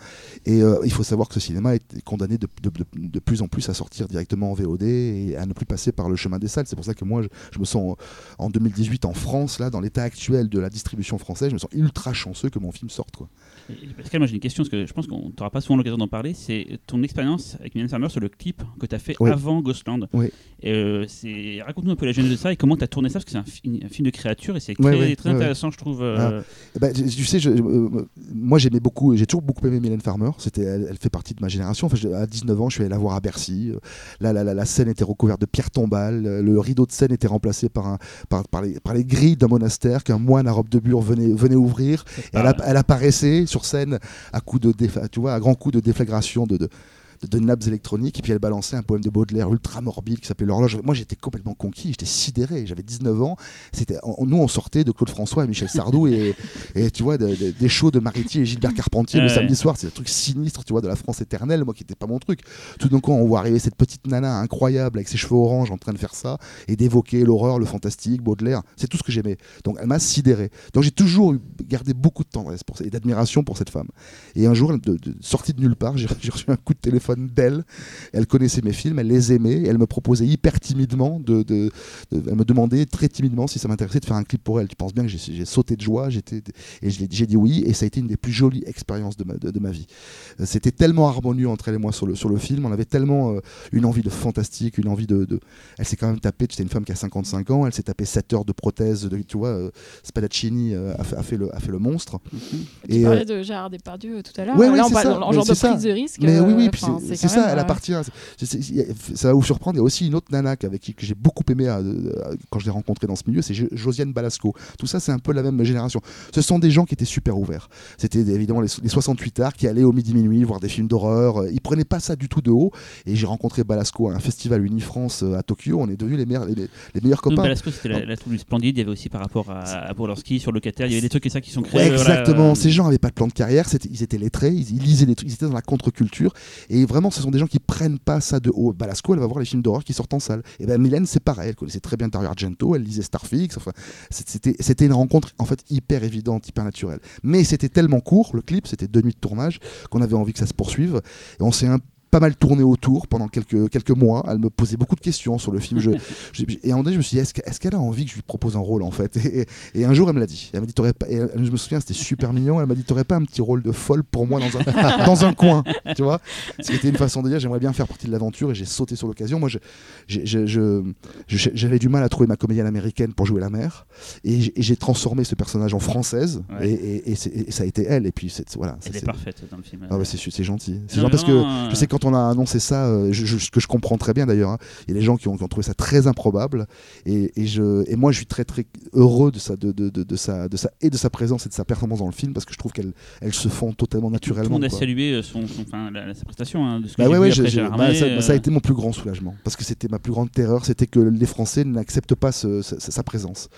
Et euh, il faut savoir que ce cinéma est condamné de, de- de- de plus en plus à sortir directement en VOD et à ne plus passer par le chemin des salles. C'est pour ça que moi, je, je me sens en, en 2018 en France, là, dans l'état actuel de la distribution française, je me sens ultra chanceux que mon film sorte. Quoi. Et Pascal, moi j'ai une question, parce que je pense qu'on n'aura pas souvent l'occasion d'en parler. C'est ton expérience avec Mylène Farmer sur le clip que tu as fait Oui. avant Ghostland. Oui. Euh, Raconte-nous un peu la genèse de ça et comment tu as tourné ça, parce que c'est un, fi- un film de créature et c'est très, ouais, très ouais, intéressant, je trouve. euh, Eh ben, tu sais, je- euh, moi j'aimais beaucoup, j'ai toujours beaucoup aimé Mylène Farmer. Elle, elle fait partie de ma génération. Enfin, je- à 19 ans, je suis allé la voir à Bercy. Là, la, la- la scène était recouverte de pierres tombales. Le rideau de scène était remplacé par, un, par, par les, par les grilles d'un monastère qu'un moine à robe de bure venait, venait ouvrir. Et elle, Ah. elle apparaissait sur scène à coup de défa- tu vois, à grands coups de déflagration de, de, de, nappes électroniques. Et puis elle balançait un poème de Baudelaire ultra morbide qui s'appelait L'horloge. Moi, j'étais complètement conquis. J'étais sidéré. J'avais 19 ans. C'était, nous, on sortait de Claude François et Michel Sardou et, et tu vois, de- de- des shows de Mariti et Gilbert Carpentier le Ouais. samedi soir. C'est un truc sinistre, tu vois, de la France éternelle. Moi, qui n'était pas mon truc. Tout d'un coup, on voit arriver cette petite nana incroyable avec ses cheveux orange en train de faire ça et d'évoquer l'horreur, le fantastique, Baudelaire. C'est tout ce que j'aimais. Donc, elle m'a sidéré. Donc, j'ai toujours gardé beaucoup de tendresse pour, et d'admiration pour cette femme. Et un jour, elle- de, de- sortie de nulle part, j'ai reçu un coup de téléphone d'elle. Elle connaissait mes films, elle les aimait. Et elle me proposait hyper timidement de, de- de- elle me demandait très timidement si ça m'intéressait de faire un clip pour elle. Tu penses bien que j'ai sauté de joie, j'étais et j'ai dit oui. Et ça a été une des plus jolies expériences de ma, de, de ma vie. Euh, C'était tellement harmonieux entre elle et moi sur le, sur le film. On avait tellement euh, une envie de fantastique, une envie de. de- Elle s'est quand même tapée. C'était une femme qui a 55 ans. Elle s'est tapée 7 heures de prothèse. De, tu vois, euh, Spadaccini euh, a, fait, a fait le, a fait le monstre. Mhm. Tu Et, euh, parlais de Gérard Depardieu tout à l'heure. Ouais, on parle ça. en genre de ça. prise de risque. Mais oui, oui, puis c'est- c'est ça, même, elle euh, appartient. c'est- c'est- c'est- y a- ça va vous surprendre. Il y a aussi une autre nana avec qui que j'ai beaucoup aimé à- à- quand je l'ai rencontrée dans ce milieu, c'est Jo- Josiane Balasco. Tout ça, c'est un peu la même génération. Ce sont des gens qui étaient super ouverts. C'était évidemment les, les 68 arts qui allaient au midi minuit voir des films d'horreur. Euh, Ils prenaient pas ça du tout de haut. Et j'ai rencontré Balasco à un festival Unifrance euh, à Tokyo. On est devenus les meilleurs, les, les meilleurs copains. Balasco, c'était la, la troupe du Splendide. Il y avait aussi par rapport à, à Polanski sur locataire. Il y avait des trucs et ça qui sont créés. Ouais, euh, voilà, exactement. euh, Ces gens n'avaient pas de plan de carrière, c'était- ils étaient lettrés, ils, ils lisaient des trucs, ils étaient dans la contre-culture. Et vraiment, ce sont des gens qui prennent pas ça de haut. Balasco, elle va voir les films d'horreur qui sortent en salle. Et ben Mylène, c'est pareil, elle connaissait très bien Dario Argento, elle lisait Starfix. Enfin, c'était c'était une rencontre en fait hyper évidente, hyper naturelle. Mais c'était tellement court, le clip, c'était deux nuits de tournage, qu'on avait envie que ça se poursuive. Et on s'est un pas mal tourné autour pendant quelques, quelques mois. Elle me posait beaucoup de questions sur le film. Je, je- et à un moment donné, je me suis dit, est-ce est-ce qu'elle a envie que je lui propose un rôle en fait? Et, et un jour, elle me l'a dit. Elle m'a dit, t'aurais pas. elle- je me souviens, c'était super mignon. Elle m'a dit, t'aurais pas un petit rôle de folle pour moi dans un, dans un coin, tu vois? Ce qui était une façon de dire, j'aimerais bien faire partie de l'aventure et j'ai sauté sur l'occasion. Moi, j'avais du mal à trouver ma comédienne américaine pour jouer la mère et j'ai- transformé ce personnage en française Ouais. et, ça a été elle. Et puis, voilà. Elle est c'est- parfaite dans le film. ah ouais, c'est gentil. C'est Non, genre parce que je sais quand on a annoncé ça, euh, je, je- ce que je comprends très bien d'ailleurs, hein, il y a des gens qui ont, qui ont trouvé ça très improbable et, et je, et moi je suis très très heureux de, sa, de, de, de, de sa, de sa, et de sa présence et de sa performance dans le film parce que je trouve qu'elle elle se font totalement Tout le naturellement. monde a salué euh, son, son- enfin, la- la- sa prestation. hein, de ce que Bah ouais, ouais, après bah, ça, a euh, été mon plus grand soulagement parce que c'était ma plus grande terreur, c'était que les Français n'acceptent pas ce- sa présence.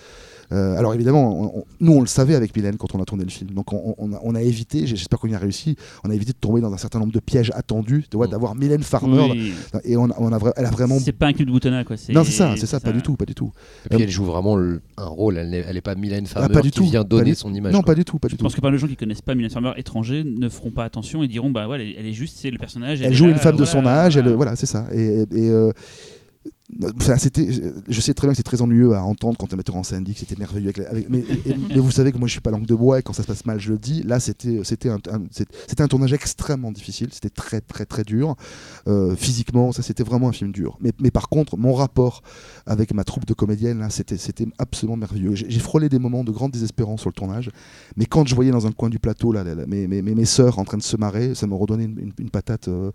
Euh, alors évidemment, on- on- nous on le savait avec Mylène quand on a tourné le film, donc on, on a, on a évité, j'espère qu'on y a réussi, on a évité de tomber dans un certain nombre de pièges attendus, tu vois, Mm. d'avoir Mylène Farmer, oui. et on a, a elle a vraiment... C'est pas un clip de Boutonnat, quoi. Non c'est ça, c'est ça, pas du tout, pas du tout. Et puis Euh, elle joue vraiment le- un rôle. Elle n'est pas Mylène Farmer Ah, pas du qui tout, vient donner du- son image. Non, quoi. pas du tout, pas du Je tout. pense que pas de gens qui connaissent pas Mylène Farmer étranger ne feront pas attention et diront bah ouais, elle est, juste, c'est le personnage. Elle joue là, une femme de son âge, elle, voilà. voilà, c'est ça. Et, et, euh, c'était, je sais très bien que c'est très ennuyeux à entendre quand un metteur en scène dit que c'était merveilleux. Avec, mais, vous savez que moi je suis pas langue de bois et quand ça se passe mal je le dis. Là c'était, c'était, un, c'était un tournage extrêmement difficile. C'était très très très dur. Euh, physiquement, ça c'était vraiment un film dur. Mais, mais par contre, mon rapport avec ma troupe de comédiennes, là, c'était, c'était absolument merveilleux. J'ai, frôlé des moments de grande désespérance sur le tournage. Mais quand je voyais dans un coin du plateau là, mes, mes, mes, en train de se marrer, ça me redonnait une patate euh,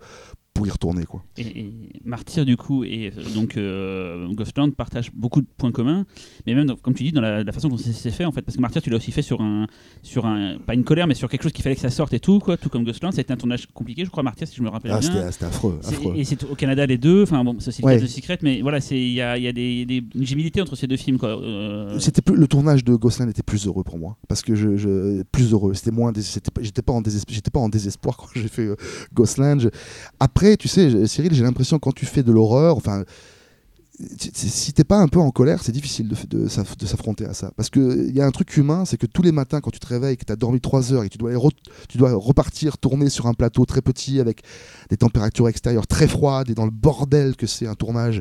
pour y retourner. Quoi. Et, et Martyr, du coup, et euh, donc euh, Ghostland partagent beaucoup de points communs, mais même, dans- comme tu dis, dans la, la façon dont c'est fait, en fait, parce que Martyr, tu l'as aussi fait sur un, sur un, pas une colère, mais sur quelque chose qu'il fallait que ça sorte et tout, quoi, tout comme Ghostland. Ça a été un tournage compliqué, je crois, Martyr, si je me rappelle Ah, bien. c'était, affreux. Et c'est au Canada les deux, enfin bon, c'est le Ouais. cas de Secret, mais voilà, c'est il y a, il y a des, des une gémilité entre ces deux films, quoi. euh, C'était plus, le tournage de Gosselin était plus heureux pour moi parce que je, je- plus heureux c'était moins c'était pas- j'étais pas en désespoir j'étais pas en désespoir quand j'ai fait euh, Je- après tu sais Cyril j'ai l'impression quand tu fais de l'horreur enfin si- t'es pas un peu en colère, c'est difficile de, s'affronter à ça. Parce qu'il y a un truc humain, c'est que tous les matins, quand tu te réveilles, que tu as dormi 3 heures et que tu dois, repartir tourner sur un plateau très petit avec des températures extérieures très froides et dans le bordel que c'est un tournage,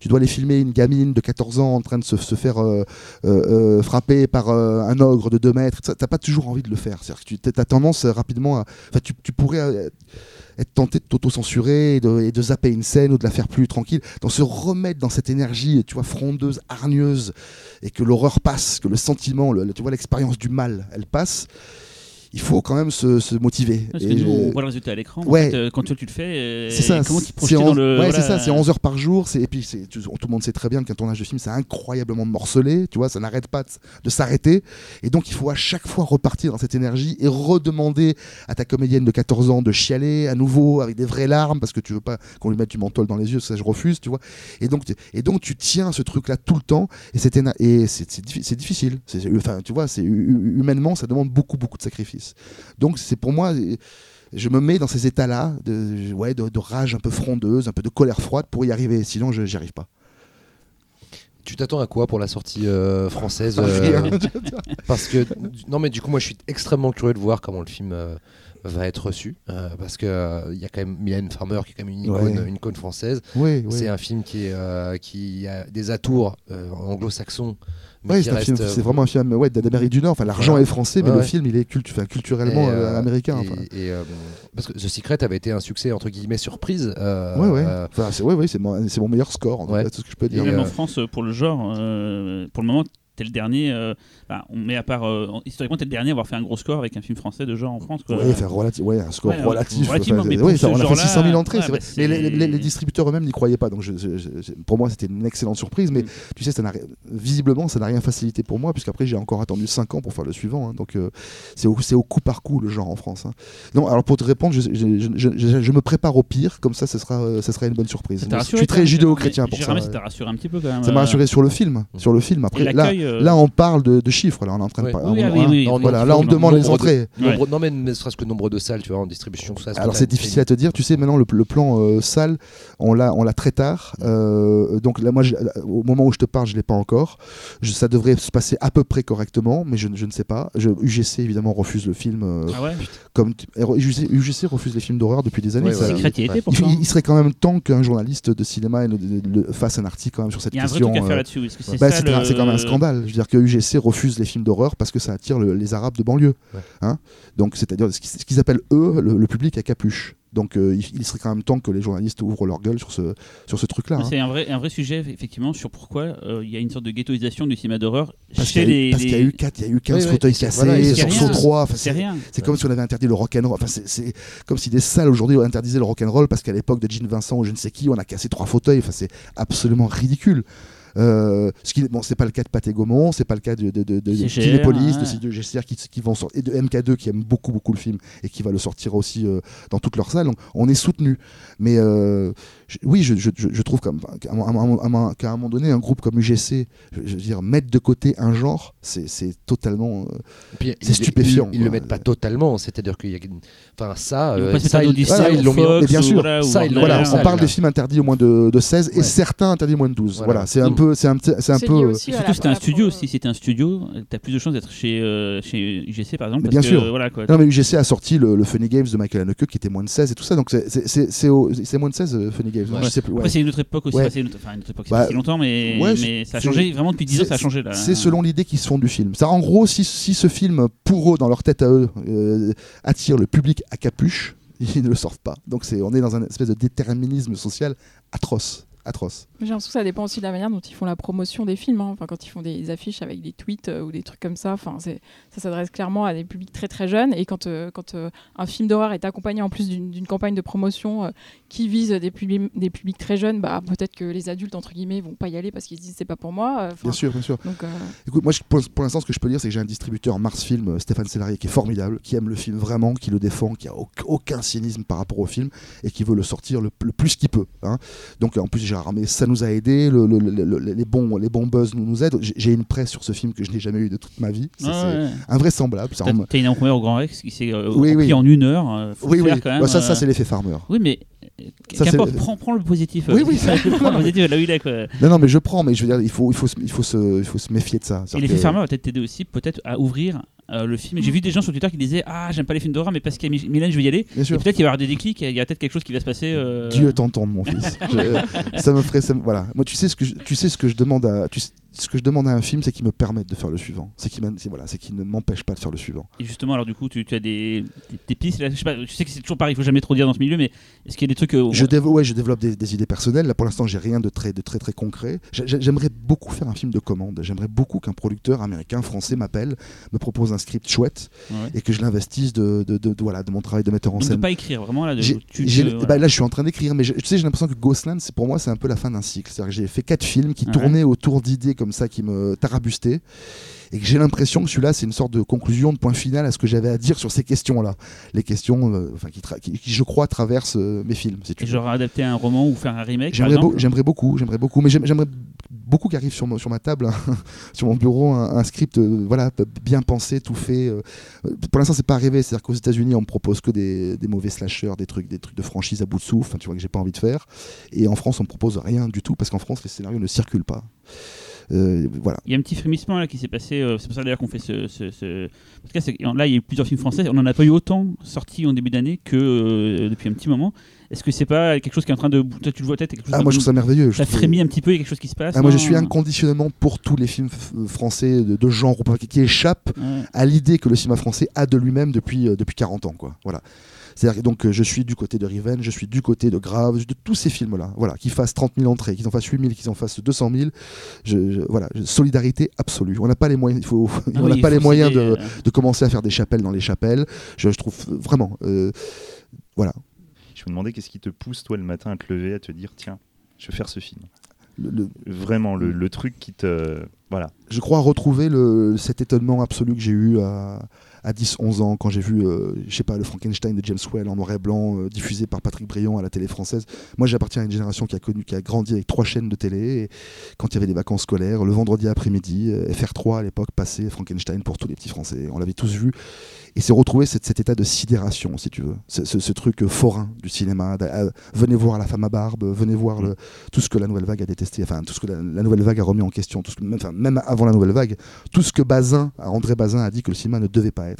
tu dois aller filmer une gamine de 14 ans en train de se, faire euh, euh, euh, frapper par un ogre de 2 mètres. T'as pas toujours envie de le faire. Que tu as tendance rapidement à. Enfin, tu pourrais. Être tenté de t'auto-censurer et de, zapper une scène ou de la faire plus tranquille, donc se remettre dans cette énergie, tu vois, frondeuse, hargneuse, et que l'horreur passe, que le sentiment, tu vois, l'expérience du mal, elle passe, il faut quand même se, se motiver. Parce Et que nous, on voit le résultat à l'écran. en Ouais. fait, euh, quand tu, tu le fais, euh, c'est ça, comment tu projettes en- dans le. ouais, voilà, c'est ça, c'est 11 heures par jour. Et puis, tu- tout le monde sait très bien qu'un tournage de film, c'est incroyablement morcelé. Tu vois, ça n'arrête pas de, de s'arrêter. Et donc, il faut à chaque fois repartir dans cette énergie et redemander à ta comédienne de 14 ans de chialer à nouveau avec des vraies larmes parce que tu veux pas qu'on lui mette du menthol dans les yeux. Ça, je refuse, tu vois. Et donc, tu- et donc tu tiens ce truc-là tout le temps. Et c'est difficile. Enfin, tu vois, humainement, ça demande beaucoup, beaucoup de sacrifices. Donc, c'est pour moi. Je me mets dans ces états-là de, ouais, de, de rage un peu frondeuse, un peu de colère froide pour y arriver. Sinon, je n'y arrive pas. Tu t'attends à quoi pour la sortie euh, française Ah, euh. Parce que non mais du coup moi je suis extrêmement curieux de voir comment le film euh, va être reçu euh, parce que euh, il y a quand même Mylène Farmer qui est quand même une icône, Ouais. une icône française. oui, oui. C'est un film qui est euh, qui a des atours anglo-saxons Ouais, c'est un reste film- euh, c'est vraiment un film ouais, d'Amérique du Nord. Enfin, l'argent Voilà. est français, mais Ouais, le ouais. film, il est culturellement et, euh, euh, américain. et- enfin. et, euh, parce que The Secret avait été un succès entre guillemets surprise. euh, ouais, ouais. Enfin, c'est ouais, ouais, c'est mon, c'est mon meilleur score. en Ouais. fait, C'est ce que je peux dire. Et, même euh, en France, pour le genre, euh, pour le moment, t'es le dernier. euh, on met à part. euh, historiquement, t'es le dernier à avoir fait un gros score avec un film français de genre en France. Quoi. Ouais, enfin, relati- ouais, un score Ouais, relatif. relativement, enfin, mais ouais, ça, on a fait genre-là, 600 000 entrées, c'est vrai. bah, mais les, c'est- les- les distributeurs eux-mêmes n'y croyaient pas. Donc, je- je- je- pour moi, c'était une excellente surprise. Mais Mm. tu sais, ça n'a visiblement, ça n'a rien facilité pour moi, puisqu'après, j'ai encore attendu 5 ans pour faire le suivant. hein. donc, euh, c'est au, c'est au coup par coup le genre en France. hein. Non, alors pour te répondre, je, me prépare au pire. Comme ça, ce sera, euh, ça sera une bonne surprise. Ça Je suis très judéo-chrétien pour ça. Ça. Ça m'a euh, rassuré sur le film. Sur le film. Après, là, euh, là, on parle de, de chiffres. Là, on est en train de Oui, ah oui, hein, oui, non, Voilà, là, on demande les nombre de- entrées. nombre- non mais ne serait-ce que nombre de salles, tu vois, en distribution, tout ça. Alors c'est difficile à te dire, tu sais maintenant le, le plan euh, salle, on l'a on l'a très tard, Euh, donc là moi je- au moment où je te parle je l'ai pas encore, Je- ça devrait se passer à peu près correctement, mais je, ne- je ne sais pas. Je, UGC évidemment refuse le film, euh, Ah ouais comme UGC, UGC refuse les films d'horreur depuis des années. Ouais, ça- ouais. Secret y ouais. était il, serait quand même temps qu'un journaliste de cinéma ait- le- le- fasse un article quand même sur cette Il y a un vrai question. truc à faire euh, là-dessus. bah, c'est quand même un scandale. Je veux dire que UGC refuse les films d'horreur parce que ça attire le- les Arabes de banlieue. Ouais. Hein Donc, c'est-à-dire ce qu'ils appellent eux le, le public à capuche. Donc, euh, il, il serait quand même temps que les journalistes ouvrent leur gueule sur ce, sur ce truc-là. hein. C'est un vrai, un vrai sujet, effectivement, sur pourquoi euh, il y a une sorte de ghettoisation du cinéma d'horreur Parce qu'il chez y, a eu- les. parce qu'il y a eu quatre- il y a eu 15 Oui, oui. fauteuils C'est- cassés, voilà, c'est sur rien. 103. Enfin, C'est c'est rien. c'est comme si on avait interdit le rock'n'roll. Enfin, c'est- c'est comme si des salles aujourd'hui interdisaient le rock'n'roll parce qu'à l'époque de Gene Vincent ou je ne sais qui, on a cassé trois fauteuils. Enfin, c'est absolument ridicule. Euh, ce qui, bon, c'est pas le cas de Pathé Gaumont, c'est pas le cas de, de, de, de, GCR qui, qui vont sortir, et de MK2 qui aime beaucoup beaucoup le film et qui va le sortir aussi euh, dans toutes leurs salles. Donc, on est soutenu. Mais euh, je- oui, je, je, je trouve comme- qu'à un, moment- un un donné, un groupe comme UGC, je, je veux dire, mettre de côté un genre, c'est c'est totalement. euh, C'est stupéfiant, Ils, ils le mettent pas totalement, c'est-à-dire qu'il y a, enfin ça, Ils ça, ils- l'ont mis. Bien sûr, ça, ils. Voilà, on parle des films interdits au moins de, de 16 et certains interdits au moins de 12. Voilà. Voilà, c'est un Donc, peu, c'est un, c'est un peu. euh, surtout, t'es un studio, pro- si c'était un studio, t'as plus de chances d'être chez, euh, chez UGC par exemple. Mais parce bien que, sûr. Voilà, quoi. Non mais UGC a sorti le, le Funny Games de Michael Haneke qui était moins de 16 et tout ça donc c'est- moins de 16 euh, Funny Games Ouais. c'est une autre époque aussi. Ouais. Enfin, c'est une autre, enfin, une autre époque, c'est Bah, pas si longtemps, mais, ouais, mais ça a changé. Vraiment, depuis 10 ans, c'est- ça a changé. Là. C'est selon l'idée qu'ils se font du film. Ça, en gros, si, si ce film, pour eux, dans leur tête à eux, euh, attire le public à capuche, ils ne le sortent pas. Donc c'est, on est dans un espèce de déterminisme social atroce. Atroce. J'ai l'impression que ça dépend aussi de la manière dont ils font la promotion des films. hein. Enfin, quand ils font des affiches avec des tweets euh, ou des trucs comme ça, enfin, ça s'adresse clairement à des publics très très jeunes. Et quand, euh, quand euh, un film d'horreur est accompagné en plus d'une campagne de promotion qui vise des, publi- des publics très jeunes, bah, peut-être que les adultes, entre guillemets, vont pas y aller parce qu'ils se disent c'est pas pour moi. Bien sûr, bien sûr. Donc, Écoute, moi, je- pour, pour l'instant, ce que je peux dire, c'est que j'ai un distributeur Mars Film, Stéphane Sellarié, qui est formidable, qui aime le film vraiment, qui le défend, qui a au- aucun cynisme par rapport au film et qui veut le sortir le, le plus qu'il peut. hein. Donc, en plus, Gérard Armé, ça nous a aidé, le- le- le- le- les, bons, les bons buzz nous, nous aident. J'ai une presse sur ce film que je n'ai jamais eu de toute ma vie. Ouais, c'est ouais. invraisemblable. T'as une avant-première au Grand Rex qui s'est euh, Oui, en une heure. euh, faut Oui, oui, quand même, ça, ça euh. c'est l'effet farmer. Oui, mais qu'importe, c'est- prends, prends le positif. Oui, oui, prends le positif là où il est. Quoi. Non, non, mais je prends, mais je veux dire, il faut, il faut, se- il faut, se, il faut se méfier de ça. Et l'effet que- Farmer va peut-être t'aider aussi, peut-être à ouvrir euh, le film. J'ai vu des gens sur Twitter qui disaient Ah, j'aime pas les films d'horreur, mais parce qu'il y a Mylène, je vais y aller. Bien Et sûr. peut-être qu'il va y avoir des déclics, il y a peut-être quelque chose qui va se passer. euh, Dieu t'entende, mon fils. Je- ça me ferait, ça me- voilà. Moi, tu sais ce que je, tu sais ce que je demande à, tu ce que je demande à un film, c'est qu'il me permette de faire le suivant. C'est qu'il, voilà, qu'il ne m'empêche pas de faire le suivant. Et justement, alors du coup, tu, tu as des, des, des pistes. Là, je, sais pas, je sais que c'est toujours pareil, il faut jamais trop dire dans ce milieu, mais est-ce qu'il y a des trucs. euh, Je, dévo- ouais, je développe des, des idées personnelles. Là, pour l'instant, j'ai rien de très, de très, très concret. J'ai- j'ai- J'aimerais beaucoup faire un film de commande. J'aimerais beaucoup qu'un producteur américain, français m'appelle, me propose un script chouette ouais. et que je l'investisse de, de, voilà, de mon travail de metteur en Donc de scène. pas écrire, vraiment là. De, tu- bah, voilà. là, je suis en train d'écrire, mais tu sais, j'ai l'impression que Ghostland, pour moi, c'est un peu la fin d'un cycle. C'est-à-dire que j'ai fait quatre films qui Ouais. tournaient autour d'idées comme ça, qui me tarabustaient, et que j'ai l'impression que celui-là, c'est une sorte de conclusion, de point final à ce que j'avais à dire sur ces questions-là. Les questions, euh, enfin, qui, tra- qui- qui, je crois, traversent euh, mes films. Si tu genre adapter un roman ou faire un remake. J'aimerais, beaucoup, j'aimerais beaucoup, mais j'aime- j'aimerais beaucoup qu'arrive sur, sur ma table, sur mon bureau, un, un script euh, voilà, bien pensé, tout fait. Pour l'instant, c'est pas arrivé. C'est-à-dire qu'aux États-Unis, on me propose que des, des mauvais slashers, des trucs, des trucs de franchise à bout de souffle, tu vois que j'ai pas envie de faire. Et en France, on me propose rien du tout parce qu'en France, les scénarios ne circulent pas. Euh, voilà. Il y a un petit frémissement là qui s'est passé. euh, c'est pour ça d'ailleurs qu'on fait ce. ce, ce- En tout cas, c'est- là, il y a eu plusieurs films français. On n'en a pas eu autant sortis en début d'année que euh, depuis un petit moment. Est-ce que c'est pas quelque chose qui est en train de. Toi, tu le vois peut-être Ah, moi, je trouve ça merveilleux. Ça frémit un petit peu, il y a quelque chose qui se passe. Ah, moi, je suis inconditionnellement pour tous les films français de, de genre qui échappent Ouais. à l'idée que le cinéma français a de lui-même depuis, euh, depuis 40 ans. Quoi. Voilà. C'est-à-dire que donc euh, je suis du côté de Revenge, je suis du côté de Grave, de tous ces films-là. Voilà, qu'ils fassent 30 000 entrées, qu'ils en fassent 8 000, qu'ils en fassent 200 000. Je, je- voilà, solidarité absolue. On n'a pas les moyens, il faut, Ah on n'a pas les moyens de, euh, de commencer à faire des chapelles dans les chapelles. Je, je trouve euh, vraiment, euh, voilà. Je me demandais qu'est-ce qui te pousse, toi, le matin, à te lever, à te dire tiens, je vais faire ce film? le- le- Vraiment, le, le truc qui te. Voilà. je crois retrouver le, cet étonnement absolu que j'ai eu à, à 10-11 ans quand j'ai vu, euh, je sais pas, le Frankenstein de James Whale en noir et blanc euh, diffusé par Patrick Briand à la télé française. Moi, j'appartiens à une génération qui a connu, qui a grandi avec trois chaînes de télé. Quand il y avait des vacances scolaires, le vendredi après-midi, euh, FR3 à l'époque passait Frankenstein pour tous les petits Français. On l'avait tous vu. Et c'est retrouver cet, état de sidération, si tu veux. Ce, truc forain du cinéma. euh, venez voir la femme à barbe, venez voir tout ce que la nouvelle vague a détesté, enfin tout ce que la, nouvelle vague a remis en question, même, même avant la nouvelle vague, tout ce que Bazin, André Bazin a dit que le cinéma ne devait pas être.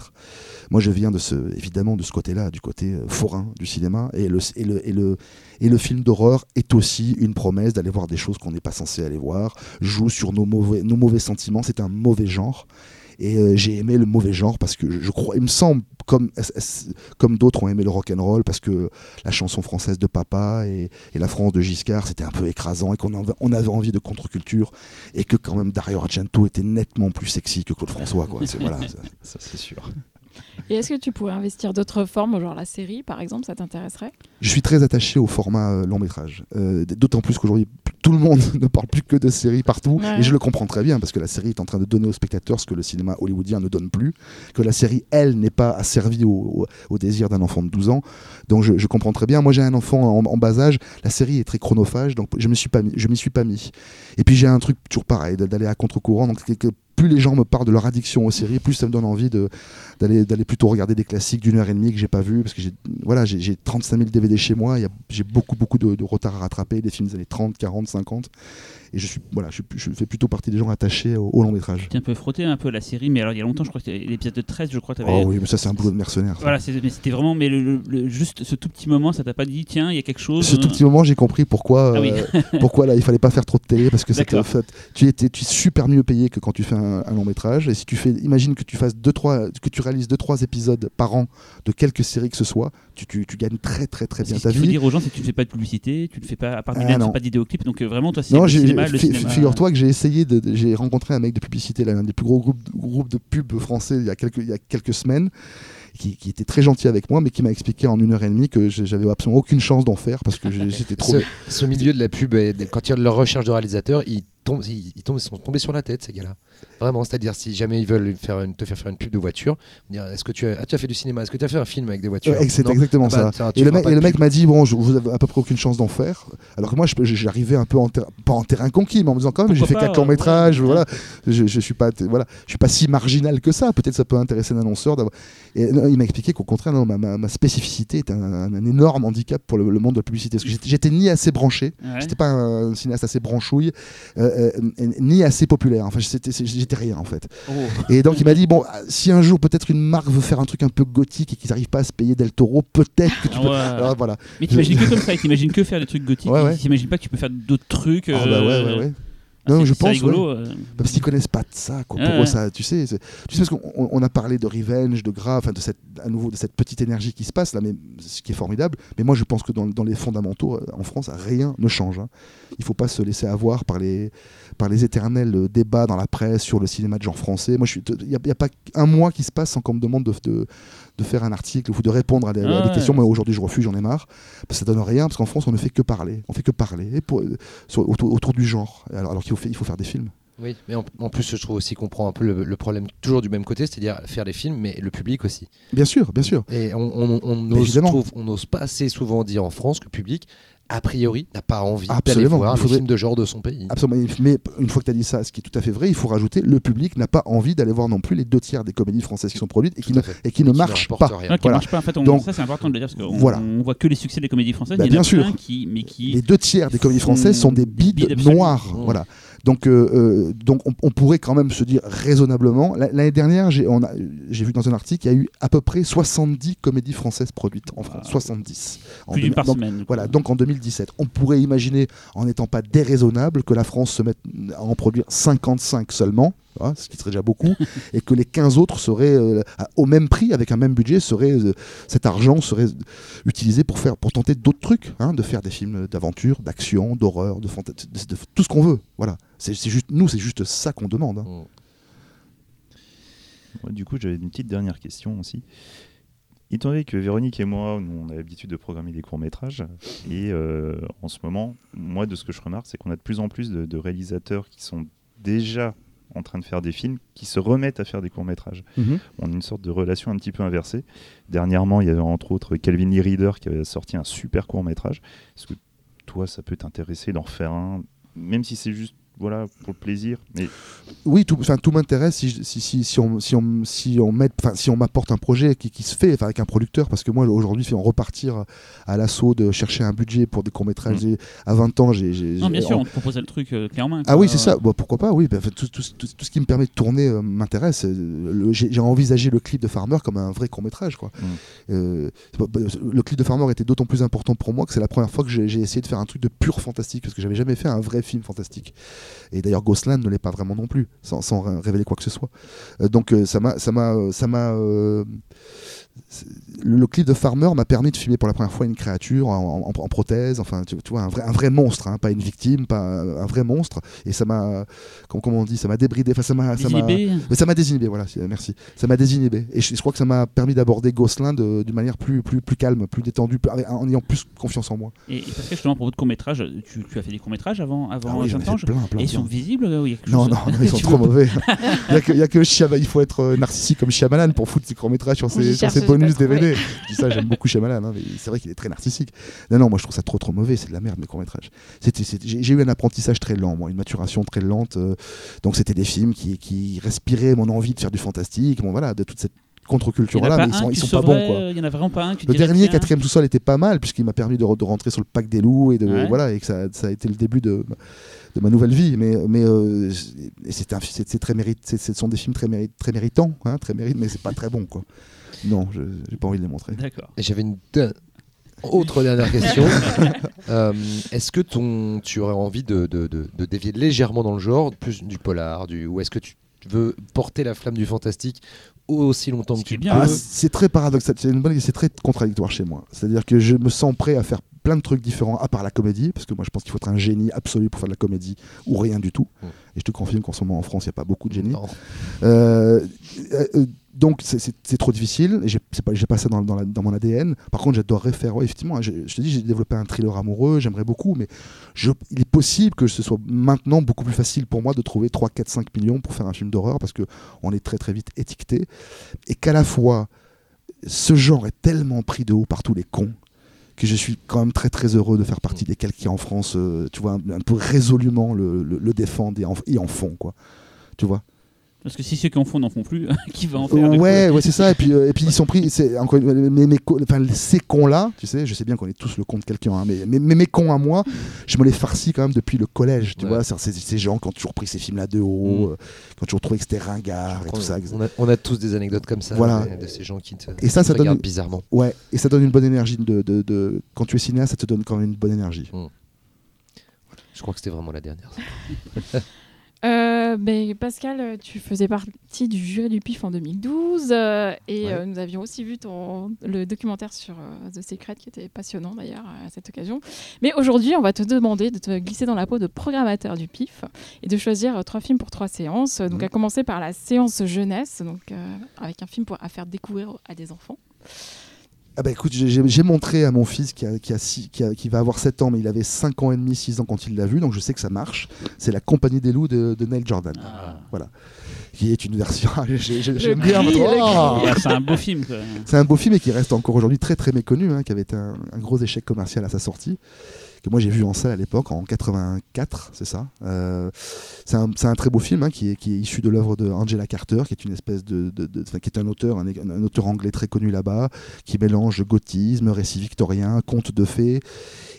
Moi, je viens de ce, évidemment de ce côté-là, du côté euh, forain du cinéma, et le, et le, et le, et le film d'horreur est aussi une promesse d'aller voir des choses qu'on n'est pas censé aller voir, joue sur nos mauvais, nos mauvais sentiments, c'est un mauvais genre. Et euh, j'ai aimé le mauvais genre parce que je, je crois, il me semble, comme, comme d'autres ont aimé le rock and roll, parce que la chanson française de Papa et, et la France de Giscard, c'était un peu écrasant et qu'on avait, on avait envie de contre-culture et que quand même Dario Argento était nettement plus sexy que Claude François. Quoi. C'est- voilà, Ça, c'est sûr. Et est-ce que tu pourrais investir d'autres formes, genre la série par exemple, ça t'intéresserait? Je suis très attaché au format euh, long métrage. Euh, D'autant plus qu'aujourd'hui, tout le monde ne parle plus que de séries partout. Ouais. Et je le comprends très bien parce que la série est en train de donner aux spectateurs ce que le cinéma hollywoodien ne donne plus. Que la série, elle, n'est pas asservie au, au, au désir d'un enfant de 12 ans. Donc je, je comprends très bien. Moi, j'ai un enfant en, en bas âge. La série est très chronophage. Donc je ne m'y suis suis pas mis. Et puis j'ai un truc toujours pareil, d'aller à contre-courant. Donc plus les gens me parlent de leur addiction aux séries, plus ça me donne envie d'aller d'aller plutôt regarder des classiques d'une heure et demie que j'ai pas vu parce que j'ai voilà j'ai j'ai 35 000 DVD chez moi j'ai beaucoup beaucoup de, de retard à rattraper des films des années 30 40 50 et je suis voilà, je, fais plutôt partie des gens attachés au, au long métrage. Tu un peu frotté un peu la série, mais alors il y a longtemps, je crois que l'épisode de 13, je crois que t'avais- Oh oui, mais ça c'est un boulot de mercenaire. ça. Voilà, c'était vraiment, mais le, le- le- juste ce tout petit moment, ça t'a pas dit, tiens, il y a quelque chose. Ce tout euh, petit moment, j'ai compris pourquoi, Ah oui. euh, pourquoi là, il fallait pas faire trop de télé parce que fait- tu étais, tu es super mieux payé que quand tu fais un, un long métrage. Et si tu fais, imagine que tu fasses deux, trois, que tu réalises deux, trois épisodes par an de quelque série que ce soit, tu, tu, tu gagnes très, très, très bien ta Ce qu'il faut vie. dire aux gens, c'est que tu ne fais pas de publicité, tu ne fais pas, à part Ah, Dylan, tu fais pas de vidéoclip, donc euh, vraiment, toi, c'est Non, le j'ai- le cinéma. figure-toi que j'ai essayé de, de- j'ai rencontré un mec de publicité, l'un des plus gros groupes, groupes de pubs français il y a quelques, il y a quelques semaines, qui, qui était très gentil avec moi, mais qui m'a expliqué en une heure et demie que j'avais absolument aucune chance d'en faire parce que j'étais trop. Ce, ce milieu de la pub, quand il y a de leur recherche de réalisateur, ils tombent, ils, ils tombent, ils sont tombés sur la tête ces gars-là. Vraiment, c'est-à-dire si jamais ils veulent faire une- te faire faire une pub de voiture, dire est-ce que tu as, ah, tu as fait du cinéma, est-ce que tu as fait un film avec des voitures? Ouais, c'est exactement Ah bah, ça. Et le, mec, mec m'a dit bon, je, vous avez à peu près aucune chance d'en faire. Alors que moi, j'arrivais un peu en ter- pas en terrain conquis, mais en me disant quand même, j'ai fait pas, quatre longs ouais, métrages, ouais. voilà. Je, je suis pas, voilà, je suis pas si marginal que ça. Peut-être ça peut intéresser un annonceur. d'avoir- Et non, il m'a expliqué qu'au contraire, non, ma, ma- ma spécificité est un, un- un énorme handicap pour le, le monde de la publicité. Parce que j'étais- j'étais ni assez branché, Ouais. j'étais pas un cinéaste assez branchouille, euh, euh, ni assez populaire. Enfin, j'étais rien en fait. Oh. Et donc il m'a dit bon, si un jour peut-être une marque veut faire un truc un peu gothique et qu'ils n'arrivent pas à se payer Del Toro, peut-être que tu peux. ouais. Alors, voilà. Mais t'imagines que comme ça, t'imagines que faire des trucs gothiques, Ouais, ouais. t'imagines pas que tu peux faire d'autres trucs. Ah bah ouais, euh, ouais, ouais. Ah, Non, c'est- je pense, rigolo. euh. Bah, Parce qu'ils connaissent pas de ça, quoi. Ouais, Pour eux, ouais. ça, tu sais, tu sais parce qu'on on- a parlé de revenge, de enfin de cette, à nouveau de cette petite énergie qui se passe là, mais ce qui est formidable. Mais moi, je pense que dans, dans les fondamentaux, euh, en France, rien ne change. hein. Il faut pas se laisser avoir par les, par les éternels euh, débats dans la presse sur le cinéma de genre français. Moi, je suis, il y, a- a pas un mois qui se passe sans qu'on me demande de, de, de faire un article ou de répondre à des, à des Ah ouais. questions. Moi, aujourd'hui, je refuse, j'en ai marre. Parce que ça donne rien, parce qu'en France, on ne fait que parler. On fait que parler et pour, euh, sur- autour, autour du genre. Alors, alors qu'il faut, fa- il faut faire des films. Oui, mais en, en plus, je trouve aussi qu'on prend un peu le, le problème toujours du même côté, c'est-à-dire faire des films, mais le public aussi. Bien sûr, bien sûr. Et on, on, on n'ose pas assez souvent dire en France que le public, a priori, n'a pas envie d'aller Absolument. voir les faudrait- films de genre de son pays. Absolument. Mais une fois que tu as dit ça, ce qui est tout à fait vrai, il faut rajouter le public n'a pas envie d'aller voir non plus les deux tiers des comédies françaises qui sont produites et qui, ne, et qui ne Qui marchent pas. rien. Qui Voilà. marche pas en fait on- Donc- ça c'est important de le dire parce qu'on Voilà. on voit que les succès des comédies françaises Bah, il y en a bien sûr. qui mais qui Les deux tiers des comédies françaises sont des bides bides noirs. Mmh. Voilà. Donc, euh, euh, donc on, on pourrait quand même se dire raisonnablement. la- L'année dernière, j'ai vu dans un article qu'il y a eu à peu près 70 comédies françaises produites en France. Wow. 70. En plus par donc, semaine. Voilà, donc en 2017, on pourrait imaginer, en n'étant pas déraisonnable, que la France se mette à en produire 55 seulement, hein, ce qui serait déjà beaucoup, et que les 15 autres seraient euh, au même prix, avec un même budget, seraient, euh, cet argent serait utilisé pour, faire, pour tenter d'autres trucs, hein, de faire des films d'aventure, d'action, d'horreur, de, de- de- tout ce qu'on veut. Voilà, c'est juste, nous, c'est juste ça qu'on demande. hein. Mm. Du coup, j'avais une petite dernière question aussi. Étant donné que Véronique et moi, nous, on a l'habitude de programmer des courts-métrages, et euh, en ce moment, moi, de ce que je remarque, c'est qu'on a de plus en plus de, de réalisateurs qui sont déjà en train de faire des films, qui se remettent à faire des courts-métrages. On a une sorte de relation un petit peu inversée. Dernièrement, il y avait entre autres Calvin Lee Reader qui avait sorti un super court-métrage. Est-ce que toi, ça peut t'intéresser d'en faire un, même si c'est juste voilà, pour le plaisir mais Oui, tout, enfin, tout m'intéresse si, si, si, si on, si on, si on met- enfin, si on m'apporte un projet qui, qui se fait enfin, avec un producteur, parce que moi aujourd'hui, si on repartir à l'assaut de chercher un budget pour des courts-métrages, Mm. à 20 ans, j'ai. non bien sûr on te proposait le truc euh, clairement Ah oui, c'est ça. Pourquoi pas, oui. Ben, fait, tout, tout- tout- tout ce qui me permet de tourner euh, m'intéresse. Euh, le- J'ai envisagé le clip de Farmer comme un vrai court-métrage. quoi. Mm. Euh, pas- le clip de Farmer était d'autant plus important pour moi que c'est la première fois que j'ai j'ai essayé de faire un truc de pur fantastique, parce que j'avais jamais fait un vrai film fantastique. Et d'ailleurs, Ghostland ne l'est pas vraiment non plus, sans, sans ré- révéler quoi que ce soit. Euh, donc euh, ça m'a, ça m'a, euh, ça m'a. Le, le clip de Farmer m'a permis de filmer pour la première fois une créature en, en- en prothèse, enfin tu, tu vois un vrai, un vrai monstre, hein, pas une victime, pas un, un vrai monstre. Et ça m'a, comment, comment on dit, ça m'a débridé, enfin ça m'a, ça m'a, Désinhibé. mais ça m'a désinhibé, voilà, merci. Ça m'a désinhibé. Et je, je crois que ça m'a permis d'aborder Gosselin d'une manière plus, plus, plus calme, plus détendue, plus- en ayant plus confiance en moi. et, et parce que justement pour votre court métrage tu, tu as fait des courts métrages avant avant Ah oui, plein, plein, et ils sont visibles ou y a Non, chose- non, non, ils sont trop mauvais. Il y a que, il y a que Shyamalan- il faut être euh, narcissique comme Shyamalan pour foutre ses courts-métrages sur J'y ses, sur ses j'ai bonus. DVD. Je dis ça, j'aime beaucoup Shyamalan, hein, mais c'est vrai qu'il est très narcissique. Non, non, moi je trouve ça trop trop mauvais, c'est de la merde mes courts-métrages. J'ai eu un apprentissage très lent, moi, une maturation très lente. euh, donc c'était des films qui, qui respiraient mon envie de faire du fantastique, bon, voilà, de toute cette contre-culture Il y en a là, pas mais ils sont, ils sont pas bons quoi. euh, Il y en a vraiment pas un Le dernier, quatrième sous-sol, était pas mal puisqu'il m'a permis de, re- de rentrer sur le pack des loups et de Ouais. voilà et que ça, ça a été le début de, de ma nouvelle vie. Mais mais euh, c'est un- c'est c'est très mérite, c'est- ce sont des films très mérit, très méritants, hein, très mérite, mais c'est pas très bon quoi. Non, je j'ai pas envie de les montrer. D'accord. Et J'avais une de- autre dernière question. Euh, est-ce que ton, tu aurais envie de, de- de- de dévier légèrement dans le genre, plus du polar, du, ou est-ce que tu veux porter la flamme du fantastique aussi longtemps que tu bien, Ah, c'est très paradoxal, c'est une bonne, c'est très contradictoire chez moi. C'est-à-dire que je me sens prêt à faire plein de trucs différents à part la comédie, parce que moi je pense qu'il faut être un génie absolu pour faire de la comédie ou rien du tout. Mm. Et je te confirme qu'en ce moment en France il n'y a pas beaucoup de génies. Euh, euh, euh, donc c'est- trop difficile, et j'ai pas, pas ça dans, dans, la- dans mon ADN. Par contre, j'adorerais faire, ouais, effectivement, hein, je te dis, j'ai développé un thriller amoureux, j'aimerais beaucoup, mais je, il est possible que ce soit maintenant beaucoup plus facile pour moi de trouver 3, 4, 5 millions pour faire un film d'horreur, parce qu'on est très très vite étiqueté, et qu'à la fois, ce genre est tellement pris de haut par tous les cons que je suis quand même très très heureux de faire partie des quelques qui en France, euh, tu vois, un, peu résolument le, le- le défendent et en, et en font, quoi. Tu vois? Parce que si ceux qui en font n'en font plus, qui va en faire ouais, ouais, c'est ça. Et puis, euh, et puis ils sont pris. C'est encore mais, co- enfin, ces cons-là, tu sais, je sais bien qu'on est tous le con de quelqu'un, hein, mais, mais, mais mes cons à moi, je me les farcis quand même depuis le collège. Tu Ouais. vois, C'est- ces, ces gens qui ont toujours pris ces films-là de haut, Mm. euh, qui ont toujours trouvé que c'était ringard et tout ça. on, a, on a tous des anecdotes comme ça, Voilà. de, de ces gens qui te, Et ça, ça donne bizarrement. Ouais, et ça donne une bonne énergie. De, de, de- Quand tu es cinéaste, ça te donne quand même une bonne énergie. Je crois que c'était vraiment la dernière. Euh, ben, Pascal, tu faisais partie du jury du PIF en 2012 euh, et Ouais. euh, nous avions aussi vu ton, le documentaire sur The Secret qui était passionnant d'ailleurs à cette occasion. Mais aujourd'hui, on va te demander de te glisser dans la peau de programmateur du PIF et de choisir trois films pour trois séances. Donc Mhm. à commencer par la séance jeunesse, donc avec un film pour, à faire découvrir à des enfants. Ah bah écoute, j'ai- j'ai j'ai montré à mon fils qui, a, qui, a six- qui, a- qui va avoir 7 ans, mais il avait 5 ans et demi, 6 ans quand il l'a vu, donc je sais que ça marche. C'est La Compagnie des loups de, de Neil Jordan, Ah. qui est une version. J'aime bien. Oh c'est un beau film. C'est un beau film et qui reste encore aujourd'hui très très méconnu, hein, qui avait été un, un gros échec commercial à sa sortie, moi j'ai vu en salle à l'époque, en 84, c'est ça. Euh, c'est un, très beau film hein, qui, est, issu de l'œuvre de Angela Carter, qui est une espèce de, qui est un auteur, un auteur anglais très connu là-bas, qui mélange gothisme, récit victorien, conte de fées.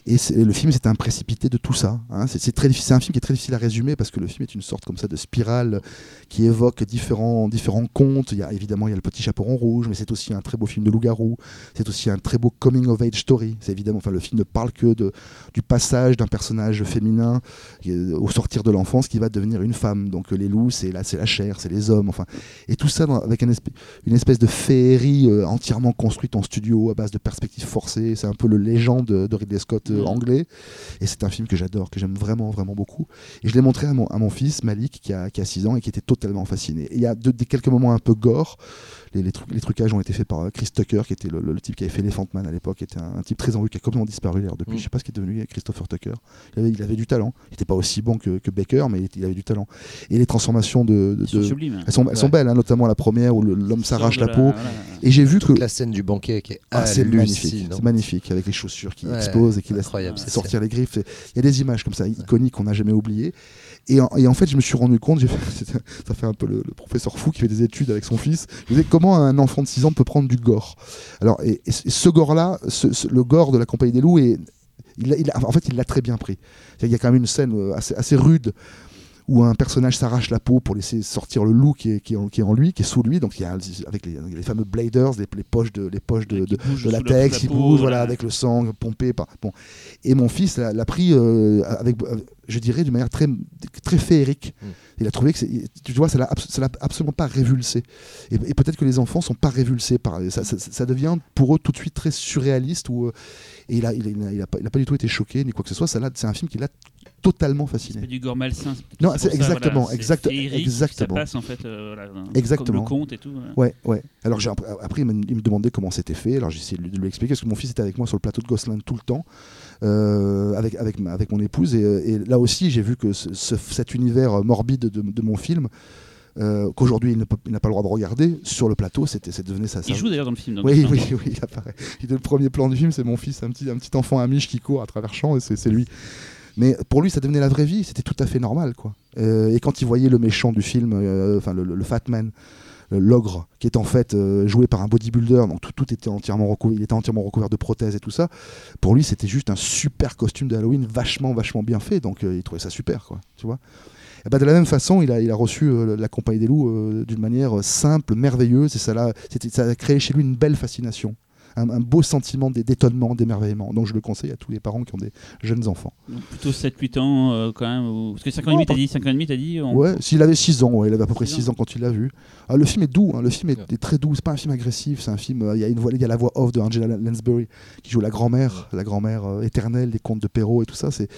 Et le film c'est un précipité de tout ça. hein. C'est un film qui est très difficile à résumer parce que le film est une sorte comme ça de spirale qui évoque différents, différents contes. Il y a évidemment il y a le petit chaperon rouge, mais c'est aussi un très beau film de loup-garou. C'est aussi un très beau coming of age story. Évidemment, enfin le film ne parle que du passage d'un personnage féminin euh, au sortir de l'enfance qui va devenir une femme. Donc euh, les loups c'est la, la chair, c'est les hommes. Enfin et tout ça avec une espèce de féerie euh, entièrement construite en studio à base de perspectives forcées. C'est un peu le légende de, de Ridley Scott euh, Mhm. anglais. Et c'est un film que j'adore, que j'aime vraiment, vraiment beaucoup. Et je l'ai montré à mon, à mon fils, Malik, qui a, qui a 6 ans et qui était totalement fasciné. Il y a de- quelques moments un peu gore. Les, les, trucs- les trucages ont été faits par euh, Chris Tucker, qui était le, le- le type qui avait fait Elephant Man à l'époque, qui était un, un type très en vue, qui a complètement disparu d'ailleurs depuis. Mm. Je sais pas ce qui est devenu Christopher Tucker. Il avait, il avait du talent. Il n'était pas aussi bon que, que Baker, mais il, avait du talent. Et les transformations de. de- Ils sont de- sublimes. elles sont, elles sont Ouais. belles, hein, notamment la première où le- l'homme s'arrache la peau. voilà. Et j'ai vu que. La scène du banquet qui est Ah, c'est magnifique, c'est magnifique avec les chaussures qui Ouais, explosent et qui laissent sortir les griffes. Il y a des images comme ça iconiques qu'on n'a jamais oubliées. Et en, fait, je me suis rendu compte, ça fait un peu le, professeur fou qui fait des études avec son fils. Je disais comment un enfant de 6 ans peut prendre du gore? Alors, et, ce gore-là, le gore de la compagnie des loups, il, en fait, il l'a très bien pris. Il y a quand même une scène euh, assez rude où un personnage s'arrache la peau pour laisser sortir le loup qui est, qui est en, qui est en lui, qui est sous lui. Donc il y a avec les, les fameux bladers, les, les poches de, les poches de, Qui de- bouge de sous la- latex qui la peau, bouge, voilà, avec le sang pompé. Par, bon. Et mon fils l'a pris, euh, avec, euh, je dirais, d'une manière très, très féerique. Mm. Il a trouvé que, tu vois, ça l'a abs- ça l'a absolument pas révulsé. Et, et peut-être que les enfants sont pas révulsés par ça, ça, ça devient pour eux tout de suite très surréaliste. Où, euh, et il a, il, a, il a- il a pas, il a pas du tout été choqué ni quoi que ce soit. C'est un film qui l'a totalement C'est fasciné. pas du gore malsain. Non, c'est exactement, voilà, c'est exact- exactement. Ça passe en fait. euh, voilà, Exactement. Comme le conte et tout. ouais. Ouais, ouais. Alors j'ai- après, il me, demandait comment c'était fait. Alors j'ai essayé de lui, expliquer parce que mon fils était avec moi sur le plateau de Gosselin tout le temps, euh, avec, avec, avec mon épouse. Et, euh, et là aussi, j'ai vu que ce- ce- cet univers morbide de, de mon film, euh, qu'aujourd'hui il n'a pas le droit de regarder, sur le plateau, c'était, c'est devenu ça. Il ça- joue d'ailleurs dans le film. oui, oui, oui, il apparaît. Il- le premier plan du film, c'est mon fils, un petit, un petit enfant amiche qui court à travers champs, et c'est c'est lui. Mais pour lui, ça devenait la vraie vie, c'était tout à fait normal, quoi. Euh, et quand il voyait le méchant du film, euh, enfin le, le- le Fat Man, l'ogre, qui est en fait euh, joué par un bodybuilder, donc tout, tout était entièrement recouvert, il était entièrement recouvert de prothèses et tout ça. Pour lui, c'était juste un super costume de Halloween, vachement, vachement bien fait, donc il trouvait ça super, quoi, tu vois. Et bah, de la même façon, il a, reçu euh, la Compagnie des loups euh, d'une manière euh, simple, merveilleuse, et ça, ça a créé chez lui une belle fascination, un, un beau sentiment d'é- d'étonnement, d'émerveillement. Donc je le conseille à tous les parents qui ont des jeunes enfants. Donc plutôt 7-8 ans euh, quand même. ou- Parce que 5 ans et demi, t'as dit 5 ans et demi, t'as dit on- Ouais, s'il avait 6 ans, ouais, il avait à peu près Six 6 ans quand il l'a vu. Ah, le film est doux, hein, le film est, très doux, c'est pas un film agressif, c'est un film, euh, il y, a une voix- il y a la voix off de Angela Lansbury qui joue la grand-mère, la grand-mère euh, éternelle des contes de Perrault et tout ça. C'est,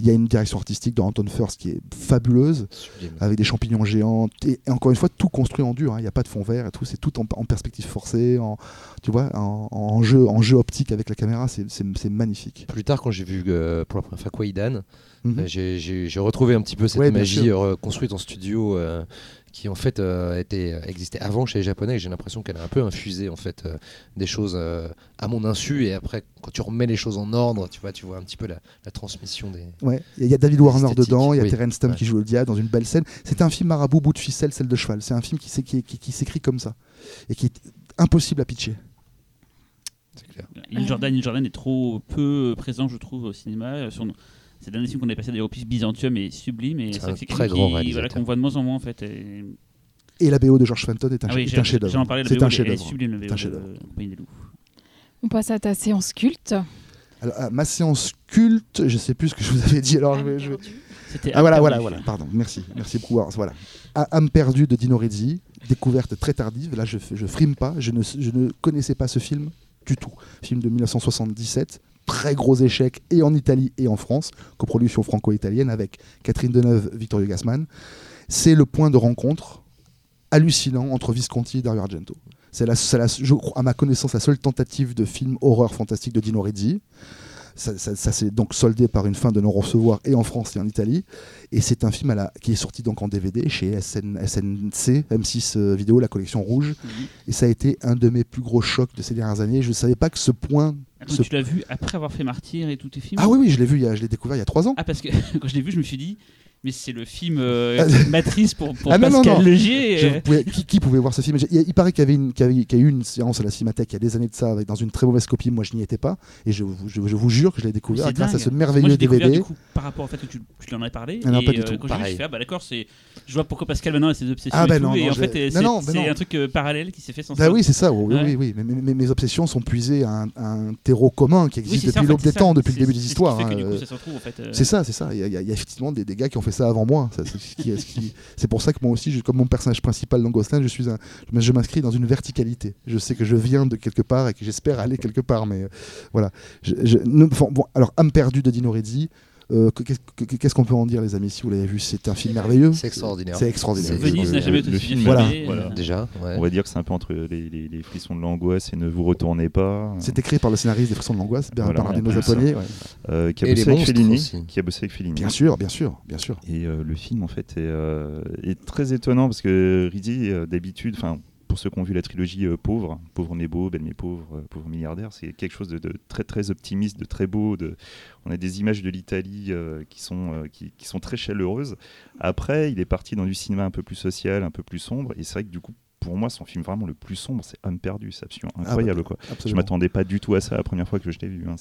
il y a une direction artistique de Anton First qui est fabuleuse, Sublime. avec des champignons géants, et, et encore une fois, tout construit en dur, hein, il n'y a pas de fond vert et tout, c'est tout en, en perspective forcée, en, tu vois, en, en jeu, en jeu optique avec la caméra, c'est, magnifique. Plus tard, quand j'ai vu euh, pour la première fois Kwaidan, Mhm. euh, j'ai- retrouvé un petit peu cette Ouais, magie construite en studio euh, qui en fait euh, était, existait avant chez les Japonais. J'ai l'impression qu'elle a un peu infusé en fait euh, des choses euh, à mon insu et après quand tu remets les choses en ordre, tu vois, tu vois un petit peu la, la transmission des. Ouais, il y a David Warner dedans, il y a oui. Terence Stamp Ouais. qui joue le diable dans une belle scène. C'est un film marabout, bout de ficelle, celle de cheval. C'est un film qui, s'é- qui, qui- qui s'écrit comme ça et qui est impossible à pitcher. Neil Jordan, Neil Jordan est trop peu présent, je trouve, au cinéma. Sur... C'est le dernier film qu'on a passé d'ailleurs au Piste Byzantium est sublime. Et C'est un très grand qui- réalisateur. voilà, qu'on voit de moins en moins en fait. Et... Et la BO de George Fenton est un, Ah oui, est chef-d'œuvre. j'en parlais, la C'est BO, un est chef-d'œuvre. sublime, la BO un de des Loups. On passe à ta séance culte. Alors, à ma séance culte, je sais plus ce que je vous avais dit. Alors, je vais- je vais- C'était Ah voilà, voilà, voilà. Pardon, merci, merci beaucoup. Alors, Voilà. À- Âme perdue de Dino Rizzi, découverte très tardive. Là, je, je frime pas. Je ne, je ne connaissais pas ce film du tout. Film de 1977, très gros échec et en Italie et en France, coproduction franco-italienne avec Catherine Deneuve, Vittorio Gassman. C'est le point de rencontre hallucinant entre Visconti et Dario Argento. C'est à ma connaissance la seule tentative de film horreur fantastique de Dino Rizzi. Ça, ça- ça s'est donc soldé par une fin de non-recevoir et en France et en Italie. Et c'est un film à la- qui est sorti donc en DVD chez SN, SNC, M6 euh, Vidéo, la collection rouge. Mhm. Et ça a été un de mes plus gros chocs de ces dernières années. Je ne savais pas que ce point. Attends, ce- Tu l'as vu après avoir fait Martyr et tous tes films Ah oui, oui, je l'ai vu, il y a- je l'ai découvert il y a trois ans. Ah, parce que quand je l'ai vu, je me suis dit, mais c'est le film euh, matrice pour, pour Ah, non, non, Pascal non. Legier. Je euh, pouvais- qui, qui pouvait voir ce film? Il, il paraît qu'il y, avait une- qu'il y avait- qu'il y a eu une séance à la Cinémathèque il y a des années de ça, avec, dans une très mauvaise copie. Moi, je n'y étais pas. Et je, vous- je- je vous jure que je l'ai découvert C'est grâce à dingue. ce Moi, merveilleux découvert DVD. du coup par rapport au fait que tu, tu en avais parlé. Ah non, et pas du euh, tout. quand j'ai vu, Pareil. j'ai fait, ah bah d'accord, c'est. Je vois pourquoi Pascal maintenant a ses obsessions. Ah et bah tout, non, et non, en fait, euh, non, c'est non, bah c'est non. un truc euh, parallèle qui s'est fait sans Bah ça. oui, c'est ça, oui, Ouais. oui, oui. Mais, mais- mais mes obsessions sont puisées à un, à terreau commun qui existe depuis l'aube des temps, depuis le début des ce histoires. hein, C'est ça, c'est ça. Il y, a- effectivement des, des gars qui ont fait ça avant moi. C'est pour ça que moi aussi, je- comme mon personnage principal dans Ghostland, je suis un, je m'inscris dans une verticalité. Je sais que je viens de quelque part et que j'espère aller quelque part. Mais euh, voilà. Je- bon, alors, âme perdue de Dino Rizzi. Euh, que- qu'est- que- Qu'est-ce qu'on peut en dire, les amis Si vous l'avez vu, c'est un film merveilleux. C'est extraordinaire. C'est extraordinaire. Venise n'a le- jamais le été aussi film, voilà. filmé, Voilà. euh, Déjà, ouais. On va dire que c'est un peu entre les, les- les frissons de l'angoisse et ne vous retournez pas. C'est écrit par le scénariste des Frissons de l'Angoisse, Voilà, Bernardino voilà. Zapponi. ouais. euh, qui, a Et bossé les avec Fellini, aussi. qui a bossé avec Fellini. Bien sûr, bien sûr, bien sûr. Et euh, le film, en fait, est, euh, est très étonnant parce que Rizzi, d'habitude, enfin, pour ceux qui ont vu la trilogie euh, Pauvre, Pauvre mais beau, Belle mais pauvre, euh, Pauvre milliardaire, c'est quelque chose de, de très très optimiste, de très beau. De... On a des images de l'Italie euh, qui, sont, qui, qui sont très chaleureuses. Après, il est parti dans du cinéma un peu plus social, un peu plus sombre. Et c'est vrai que du coup, pour moi, son film vraiment le plus sombre, c'est Homme perdu. C'est absolument Ah bah, incroyable. quoi. Je m'attendais pas du tout à ça la première fois que je l'ai vu. hein.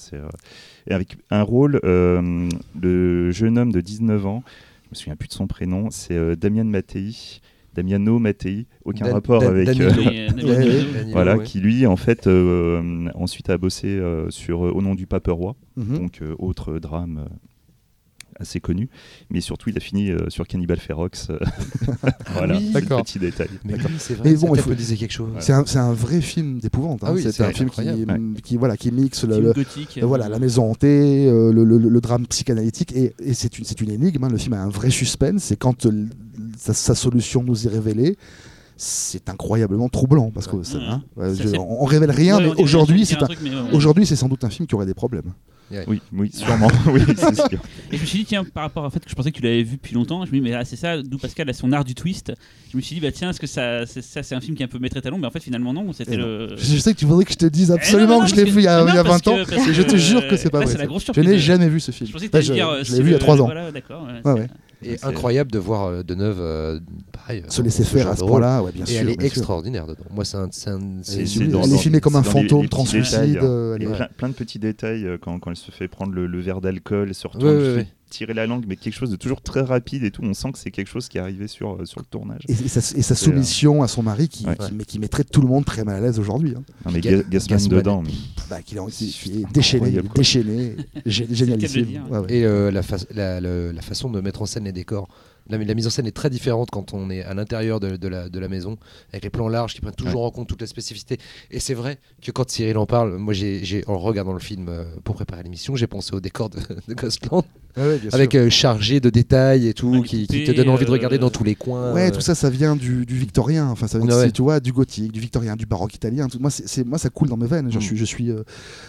Et avec un rôle, le jeune homme de 19 ans, je me souviens plus de son prénom, c'est Damian Mattei. Damiano Mattei, aucun Dan- rapport Dan- avec. Danilo. euh, euh. Danilo, voilà, ouais. qui lui, en fait, euh, ensuite a bossé euh, sur Au nom du pape roi, Mhm. donc euh, autre drame euh, assez connu, mais surtout il a fini euh, sur Cannibal Ferox. euh, voilà, oui. c'est petit détail. Mais oui, c'est Mais bon, il faut- disait quelque chose. C'est un, c'est un vrai film d'épouvante. hein. Ah oui, c'est c'est un film qui, incroyable. qui, voilà, qui mixe le, film le- gothique. euh, voilà, la maison hantée, euh, le, le- le drame psychanalytique, et, et c'est une, c'est une énigme. hein. Le film a un vrai suspense, et quand euh, sa, sa solution nous est révélée, c'est incroyablement troublant. Parce que Ouais. ça, Mhm. hein, ouais, Ça, je- c'est- on, on révèle rien, Ouais, mais aujourd'hui, c'est aujourd'hui, c'est sans doute un film qui aurait des problèmes. Oui, oui, sûrement, oui, c'est sûr. Et je me suis dit, tiens, par rapport au fait que je pensais que tu l'avais vu depuis longtemps, je me dis, mais là, c'est ça, d'où Pascal a son art du twist. Je me suis dit, bah tiens, est-ce que ça, c'est, ça, c'est un film qui est un peu maître étalon Mais en fait, finalement, non, c'était Eh le. Je sais que tu voudrais que je te dise Eh absolument non, non, que je l'ai vu il y a, non, il y a parce 20 ans, que- parce et je te jure que c'est pas là, vrai. c'est la grosse Je n'ai jamais vu ce film. Je pensais que tu allais je dire. je c'est l'ai vu il y a le- 3 ans. Voilà, d'accord. Et incroyable de voir euh, Deneuve, euh, pareil, Se euh, laisser faire à ce point-là, ouais, bien Et sûr. elle est bien sûr. extraordinaire dedans. Moi, c'est un, c'est un- c'est- Elle est c'est filmée- dans- elle est dans- filmée comme un fantôme translucide. euh, a plein, plein de petits détails euh, quand, quand elle se fait prendre le, le verre d'alcool, elle tirer la langue, mais quelque chose de toujours très rapide et tout. On sent que c'est quelque chose qui est arrivé sur, euh, sur le tournage. Et, et sa, et sa C'est, euh, soumission à son mari qui, Ouais. qui, mais qui mettrait tout le monde très mal à l'aise aujourd'hui. hein. Non, mais Ga- Ga- Gassman Gassman. dedans. mais- Bah, qu'il est, déchaîné, déchaîné, génialissime. dire. Ouais, ouais. Et euh, la, fa- la, le- la façon de mettre en scène les décors. La, la mise en scène est très différente quand on est à l'intérieur de, de la, de la maison, avec les plans larges qui prennent toujours en compte toute la spécificité. Et c'est vrai que quand Cyril en parle, moi, j'ai, en regardant le film euh, pour préparer l'émission, j'ai pensé au décor de, de Ghostland, ouais, sûr. avec euh, chargé de détails et tout, les qui, qui te donne envie de euh, regarder dans tous les coins. Ouais, euh, tout ça, ça vient du, du victorien. Enfin, ça vient, Ouais, c'est, ouais. tu vois, du gothique, du victorien, du baroque italien. Tout- moi, c'est, moi, ça coule dans mes veines. Je Mm. suis, je suis euh,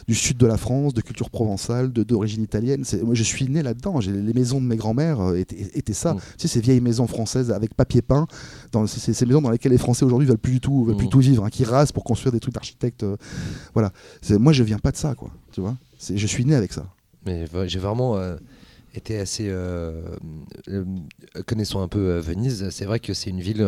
du sud de la France, de culture provençale, d'origine italienne. Moi, je suis né là-dedans. Les maisons de mes grands-mères euh, étaient, étaient ça. Mm. Tu sais, ces vieilles maisons françaises avec papier peint. Dans, ces maisons dans lesquelles les Français aujourd'hui veulent plus du tout, veulent plus Mm. du tout vivre, hein, qui rasent pour construire des trucs d'architectes. euh, voilà. Moi, je viens pas de ça, quoi. Tu vois. Je suis né avec ça. Mais j'ai vraiment euh, été assez. euh, euh, connaissant un peu Venise, c'est vrai que c'est une ville.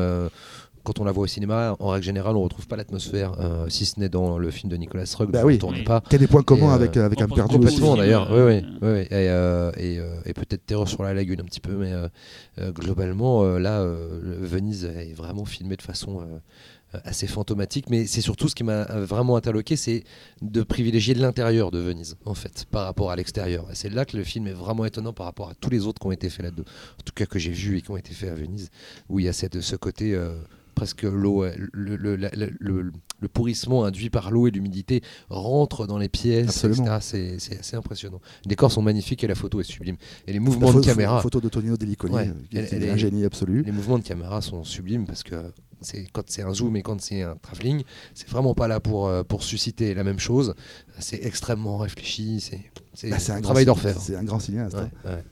Euh, quand on la voit au cinéma, en règle générale, on retrouve pas l'atmosphère, euh, si ce n'est dans le film de Nicolas Roeg, Bah oui. on tourne Oui. pas. Les points communs euh, avec, avec on un perdu Complètement d'ailleurs, oui, euh, oui, oui, oui. Et, euh, et, euh, et peut-être Terreur sur la lagune un petit peu, mais euh, euh, globalement, euh, là, euh, Venise est vraiment filmé de façon euh, euh, assez fantomatique, mais c'est surtout ce qui m'a euh, vraiment interloqué, c'est de privilégier l'intérieur de Venise, en fait, par rapport à l'extérieur. Et c'est là que le film est vraiment étonnant par rapport à tous les autres qui ont été faits là-dedans, en tout cas que j'ai vus et qui ont été faits à Venise, où il y a cette, ce côté... euh, presque l'eau, euh, le, le, la- le- le- le pourrissement induit par l'eau et l'humidité rentre dans les pièces. C'est, assez impressionnant. Les décors sont magnifiques et la photo est sublime. Et les La mouvements de caméra, photo de Tonino Delicoli, Ouais. est un génie absolu. les mouvements de caméra sont sublimes parce que c'est quand c'est un zoom et quand c'est un travelling, c'est vraiment pas là pour euh, pour susciter la même chose. C'est extrêmement réfléchi. C'est Bah, un un travail d'orfèvre. C'est un grand cinéaste. hein. Ouais.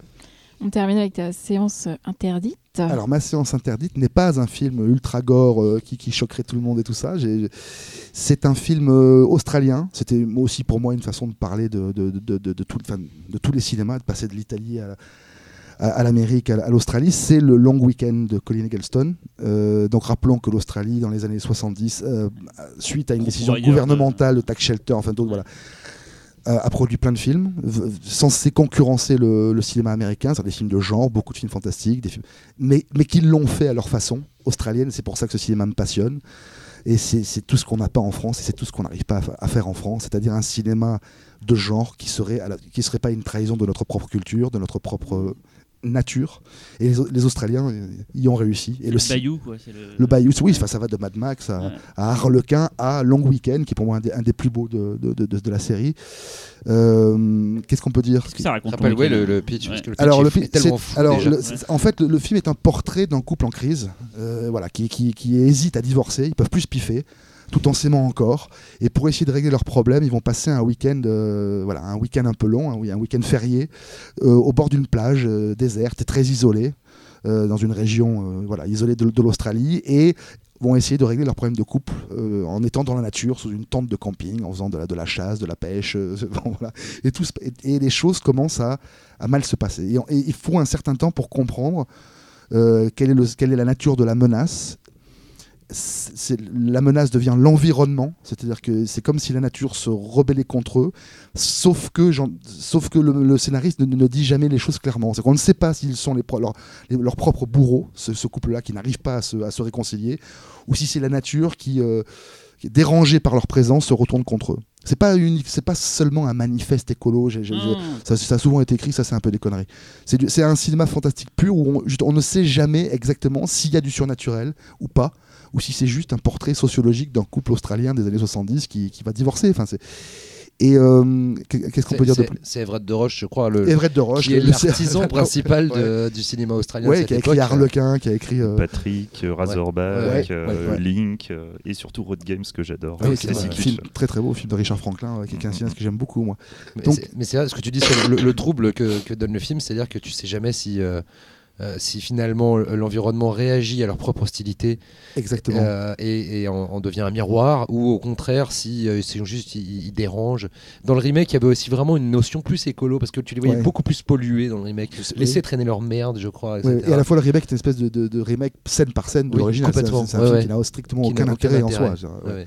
On termine avec ta séance interdite. Alors, ma séance interdite n'est pas un film ultra gore euh, qui, qui choquerait tout le monde et tout ça. J'ai- C'est un film euh, australien. C'était aussi pour moi une façon de parler de, de, de, de- de tout- enfin, de tous les cinémas, de passer de l'Italie à, à, à l'Amérique, à, à l'Australie. C'est le Long Weekend de Colin Eggleston. Euh, donc rappelons que l'Australie, dans les années 70, euh, suite à une décision gouvernementale de tax shelter, enfin d'autres, voilà, a produit plein de films censés concurrencer le, cinéma américain, c'est des films de genre, beaucoup de films fantastiques, des films, mais, mais qui l'ont fait à leur façon australienne. C'est pour ça que ce cinéma me passionne. Et c'est tout ce qu'on n'a pas en France et c'est tout ce qu'on n'arrive pas à, fa- à faire en France, c'est-à-dire un cinéma de genre qui serait, qui serait pas une trahison de notre propre culture, de notre propre nature. Et les, les Australiens y ont réussi. Et le, Bayou, quoi. c'est Le, le Bayou, oui, enfin, ça va de Mad Max à, Ouais. à Harlequin à Long Weekend, qui est pour moi un des, un des plus beaux de, de, de- de- de la série. Euh, Qu'est-ce qu'on peut dire? Qu'est-ce que ça raconte Rappelle ouais, le, le pitch, parce Ouais. que le pitch alors, le est tellement fou alors, en fait, le, le film est un portrait d'un couple en crise, euh, voilà, qui, qui, qui hésite à divorcer, ils peuvent plus se piffer, tout en s'aimant encore, et pour essayer de régler leurs problèmes, ils vont passer un week-end, euh, voilà, un week-end un peu long, un, week-end férié, euh, au bord d'une plage euh, déserte, très isolée, dans une région, voilà, isolée de, l'Australie, et vont essayer de régler leurs problèmes de couple en étant dans la nature, sous une tente de camping, en faisant de la, chasse, de la pêche, et, tout, et, et les choses commencent à, mal se passer. Et, et il faut un certain temps pour comprendre quelle est la nature de la menace. La menace devient l'environnement, c'est-à-dire que c'est comme si la nature se rebellait contre eux, sauf que, j'en- sauf que le, le scénariste ne, ne dit jamais les choses clairement. C'est qu'on ne sait pas s'ils sont les, leurs, propres bourreaux, ce, ce couple-là qui n'arrive pas à se, à se réconcilier, ou si c'est la nature qui, euh, qui est dérangée par leur présence, se retourne contre eux. C'est pas pas seulement un manifeste écolo. Mmh. ça, ça a souvent été écrit, ça c'est un peu des conneries. C'est un cinéma fantastique pur où on, on ne sait jamais exactement s'il y a du surnaturel ou pas, ou si c'est juste un portrait sociologique d'un couple australien des années 70 qui, qui va divorcer. Enfin, c'est- et euh, qu'est-ce qu'on C'est- peut dire de c'est- plus? C'est Everett de Roche, je crois, le, Everett de Roche, qui est l'artisan principal de- Ouais. du cinéma australien. Ouais, cette qui a écrit. Harlequin, qui a écrit. euh, Patrick, euh, Razorback, Ouais, ouais, ouais. Link euh, et surtout Road Games que j'adore. ah oui, c'est un film très très beau, film de Richard Franklin, qui est un cinéaste que j'aime beaucoup moi. Mais Donc- c'est- c'est ce que tu dis sur le, le trouble que, que donne le film, c'est-à-dire que tu sais jamais si. Euh, euh, si finalement l'environnement réagit à leur propre hostilité Exactement. euh, et, et en, en devient un miroir, ou au contraire si euh, c'est juste ils, ils dérangent. Dans le remake, il y avait aussi vraiment une notion plus écolo parce que tu les voyais Ouais. beaucoup plus pollués dans le remake, laisser traîner leur merde, je crois. Ouais, et à la fois le remake est une espèce de, de- de remake scène par scène de Oui, l'original. C'est complètement. c'est un Ouais, film ouais. qui n'a strictement Qui aucun intérêt, en soi. Ouais, Ouais. ouais.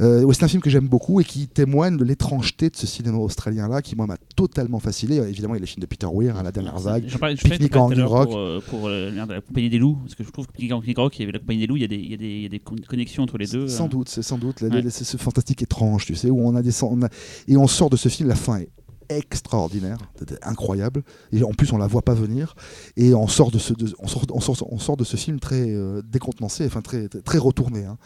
Euh, c'est un film que j'aime beaucoup et qui témoigne de l'étrangeté de ce cinéma australien-là qui, moi, m'a totalement fasciné. Euh, Évidemment, il y a les films de Peter Weir, hein, La dernière vague. Picnic en Rock. pour, euh, pour euh, la compagnie des loups, parce que je trouve que Picnic en Rock, il y avait la compagnie des loups, il y a des, il y a des, il y a des con- connexions entre les deux. Sans euh. doute, c'est sans doute. Ouais. C'est ce fantastique étrange, tu sais, où on a des. on a- et on sort de ce film, la fin est extraordinaire, incroyable. Et en plus, on la voit pas venir. Et on sort de ce, de- on sort, on sort, on sort de ce film très euh, décontenancé, enfin très retourné. hein.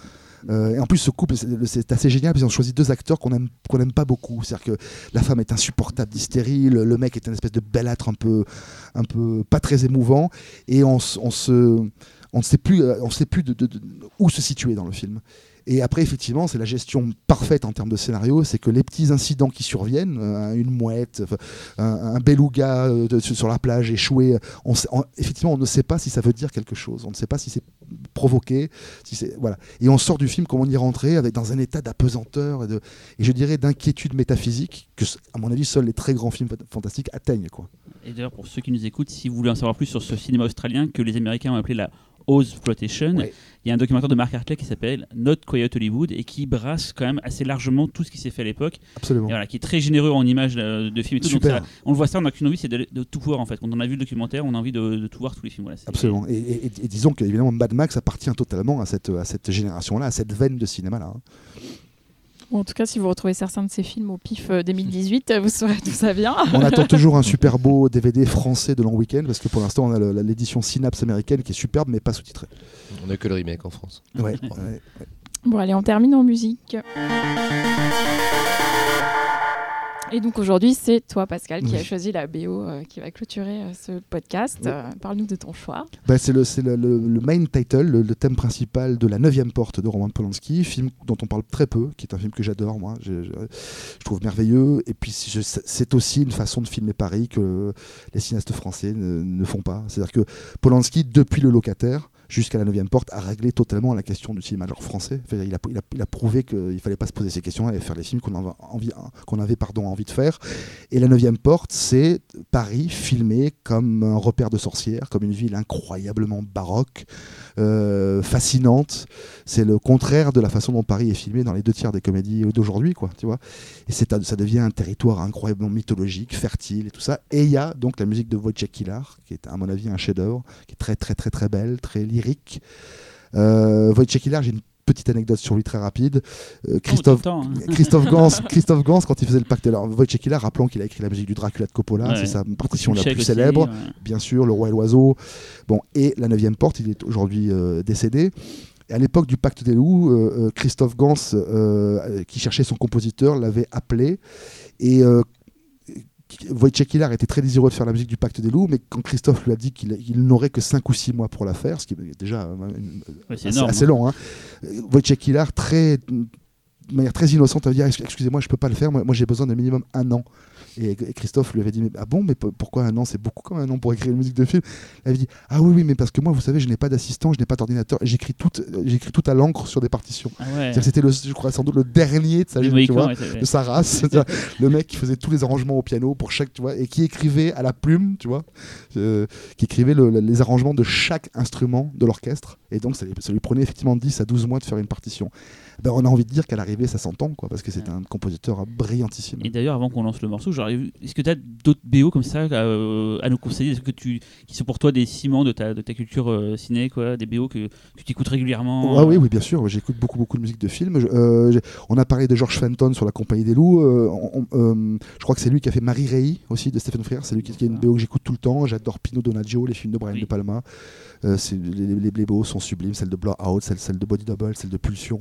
Euh, et en plus, ce couple, c'est assez génial parce qu'ils ont choisi deux acteurs qu'on aime, qu'on aime pas beaucoup. C'est-à-dire que la femme est insupportable d'hystérie, le, mec est une espèce de belâtre un peu, un peu pas très émouvant, et on, ne sait plus, euh, on sait plus de- où se situer dans le film. Et après, effectivement, c'est la gestion parfaite en termes de scénario, c'est que les petits incidents qui surviennent, euh, une mouette, un, un beluga euh, de- sur la plage échoué, effectivement, on ne sait pas si ça veut dire quelque chose, on ne sait pas si c'est provoqué, si c'est voilà. Et on sort du film comme on y rentrait, avec dans un état d'apesanteur et, et je dirais d'inquiétude métaphysique que, à mon avis, seuls les très grands films fantastiques atteignent quoi. Et d'ailleurs, pour ceux qui nous écoutent, si vous voulez en savoir plus sur ce cinéma australien que les Américains ont appelé la Ozploitation, Ouais. il y a un documentaire de Mark Hartley qui s'appelle Not Quiet Hollywood et qui brasse quand même assez largement tout ce qui s'est fait à l'époque. Absolument. Et voilà, qui est très généreux en images euh, de films et tout. Donc Super. ça- on le voit ça, on n'a qu'une envie, c'est de, de tout voir en fait. Quand on a vu le documentaire, on a envie de, de tout voir tous les films. Voilà, Absolument. Et, et- et disons qu'évidemment, Mad Max appartient totalement à cette, à cette génération-là, à cette veine de cinéma-là. hein. Ou en tout cas, si vous retrouvez certains de ces films au PIF euh, 2018, euh, vous saurez d'où ça vient. On attend toujours un super beau DVD français de Long Weekend, parce que pour l'instant, on a l'édition Synapse américaine qui est superbe, mais pas sous-titrée. On n'a que le remake en France. Ouais, ouais. Bon, allez, on termine en musique. Et donc aujourd'hui, c'est toi, Pascal, qui Oui. a choisi la BO euh, qui va clôturer euh, ce podcast. Oui. Euh, Parle-nous de ton choix. Bah, c'est le, le, le- le main title, le, thème principal de La Neuvième Porte de Roman Polanski, film dont on parle très peu, qui est un film que j'adore, moi, je, je- je trouve merveilleux. Et puis c'est aussi une façon de filmer Paris que les cinéastes français ne, ne font pas. C'est-à-dire que Polanski, depuis Le Locataire, jusqu'à la neuvième porte, a réglé totalement la question du cinéma genre français. Il, a, il, a, il a prouvé qu'il ne fallait pas se poser ces questions et faire les films qu'on avait, envie, qu'on avait pardon, envie de faire. Et la neuvième porte, c'est Paris filmé comme un repère de sorcières, comme une ville incroyablement baroque, euh, fascinante. C'est le contraire de la façon dont Paris est filmé dans les deux tiers des comédies d'aujourd'hui. Et ça devient un territoire incroyablement mythologique, fertile et tout ça. Et il y a donc la musique de Wojciech Kilar, qui est à mon avis un chef-d'œuvre, qui est très très très très belle, très lyrique. Euh, Wojciech j'ai une petite anecdote sur lui très rapide. Euh, Christophe, Oh, temps, hein. Christophe Gans, Christophe Gans, quand il faisait le pacte, alors Wojciech Kilar, rappelons qu'il a écrit la musique du Dracula de Coppola, Ouais. c'est sa partition la plus aussi, célèbre ouais. bien sûr, Le Roi et l'Oiseau. Bon, et La Neuvième Porte, il est aujourd'hui euh, décédé. Et à l'époque du Pacte des Loups, euh, euh, Christophe Gans, euh, qui cherchait son compositeur, l'avait appelé. Et euh, Wojciech Kilar était très désireux de faire la musique du Pacte des Loups, mais quand Christophe lui a dit qu'il il n'aurait que 5 ou 6 mois pour la faire, ce qui est déjà euh, une- Ouais, c'est assez, assez long, hein, Wojciech Kilar, très, de manière très innocente, a dit ah, Excusez-moi, je peux pas le faire, moi, moi, j'ai besoin d'un minimum un an. Et, et Christophe lui avait dit mais, Ah bon, mais pourquoi un an? C'est beaucoup quand même un an pour écrire une musique de film. Il avait dit Ah oui, oui, mais parce que moi, vous savez, je n'ai pas d'assistant, je n'ai pas d'ordinateur, j'écris tout, euh, j'écris tout à l'encre sur des partitions. Ah ouais. C'était, le, je crois, sans doute le dernier de sa, tu vois, ouais, de sa race. Le mec qui faisait tous les arrangements au piano pour chaque, tu vois, et qui écrivait à la plume, tu vois, euh, qui écrivait le- le- les arrangements de chaque instrument de l'orchestre. Et donc, ça, lui- ça lui prenait effectivement 10 à 12 mois de faire une partition. Ben, on a envie de dire qu'à l'arrivée, ça s'entend, quoi, parce que c'est Ouais. un compositeur brillantissime. Et d'ailleurs, avant qu'on lance le morceau, est-ce que tu as d'autres BO comme ça euh, à nous conseiller? Est-ce que tu, qui sont pour toi des ciments de ta, de ta culture euh, ciné, quoi, des BO que, que tu écoutes régulièrement? Ah oui, oui, bien sûr. J'écoute beaucoup, beaucoup de musique de film. Je- euh, on a parlé de George Fenton sur La Compagnie des Loups. Euh, on- on- je crois que c'est lui qui a fait Marie Rey aussi de Stephen Frears. C'est lui qui, qui a une BO que j'écoute tout le temps. J'adore Pino Donaggio, les films de Brian Oui. De Palma. Euh, les, les, sont sublimes. Celle de Blowout, celle, celle de Body Double, celle de Pulsion.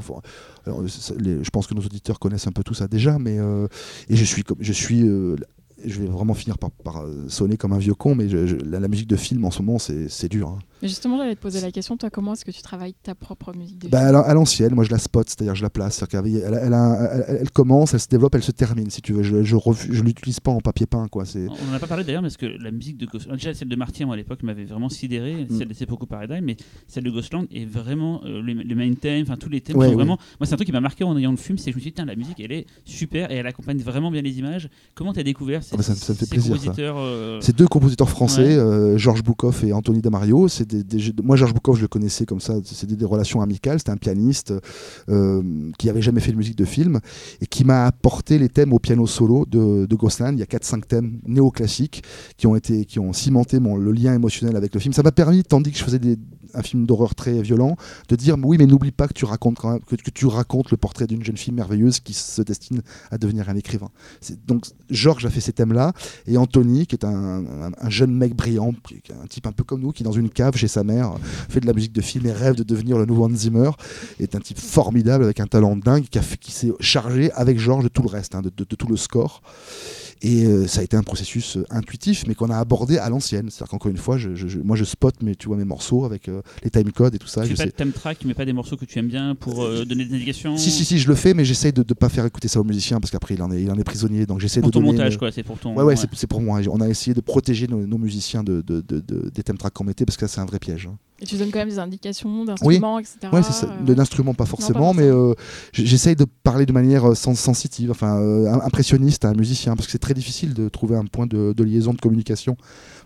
Les- je pense que nos auditeurs connaissent un peu tout ça déjà. Mais euh, je suis je suis. euh, je vais vraiment finir par, euh, sonner comme un vieux con, mais la, musique de film en ce moment, c'est c'est dur. hein. Mais justement, j'allais te poser la question, toi, comment est-ce que tu travailles ta propre musique de Bah, à la- à l'ancienne, moi je la spot, c'est-à-dire je la place. C'est-à-dire qu'elle- elle, elle, a- elle- elle commence, elle se développe, elle se termine, si tu veux. Je, je l'utilise pas en papier peint, quoi. C'est On n'en a pas parlé d'ailleurs, parce que la musique de Ghostland, déjà celle de Marty, moi à l'époque, m'avait vraiment sidéré, Mm. celle de Seppuku Paradigm, mais celle de Ghostland est vraiment euh, le, le main theme, enfin tous les thèmes Ouais, sont oui. vraiment. Moi, c'est un truc qui m'a marqué en ayant le film, c'est que je me suis dit, tiens, la musique elle est super et elle accompagne vraiment bien les images. Comment tu as découvert ces, Ah bah, ça me- ça me fait ces plaisir, ça. compositeurs euh, C'est deux compositeurs français, Ouais. euh, Georges Boukov et Anthony Damario. C'est moi, Georges Boukov, je le connaissais comme ça. C'était des relations amicales. C'était un pianiste euh, qui avait jamais fait de musique de film et qui m'a apporté les thèmes au piano solo de, de Gosselin. Il y a 4-5 thèmes néoclassiques qui ont été, qui ont cimenté mon, le lien émotionnel avec le film. Ça m'a permis, tandis que je faisais des- un film d'horreur très violent, de dire oui, mais n'oublie pas que tu racontes quand même, que, tu racontes le portrait d'une jeune fille merveilleuse qui se destine à devenir un écrivain. Donc Georges a fait ces thèmes-là et Anthony, qui est un, un- un jeune mec brillant, un type un peu comme nous, qui dans une cave chez sa mère fait de la musique de film et rêve de devenir le nouveau Hans Zimmer, est un type formidable avec un talent dingue qui, s'est chargé avec Georges de tout le reste, hein, de tout le score. Et euh, ça a été un processus euh, intuitif, mais qu'on a abordé à l'ancienne. C'est-à-dire qu'encore une fois, je, je- je- moi je spot mes, tu vois, mes morceaux avec euh, les timecodes et tout ça. Tu fais pas sais- de theme track, tu mets pas des morceaux que tu aimes bien pour euh, donner des indications Si, si, si, je le fais, mais j'essaye de ne pas faire écouter ça aux musiciens parce qu'après il en est, il en est prisonnier. Donc j'essaie Pour de ton donner montage, quoi, c'est pour ton. Ouais, ouais, c'est- c'est pour moi. On a essayé de protéger nos, nos musiciens de, de- de- de- des thèmes tracks qu'on mettait parce que c'est un vrai piège. hein. Et tu donnes quand même des indications d'instruments, etc. Ouais, c'est ça. euh, De l'instrument, pas forcément, mais euh, j'essaye de parler de manière sens- sensitive, enfin euh, im- impressionniste à un musicien, parce que c'est très difficile de trouver un point de, de liaison, de communication,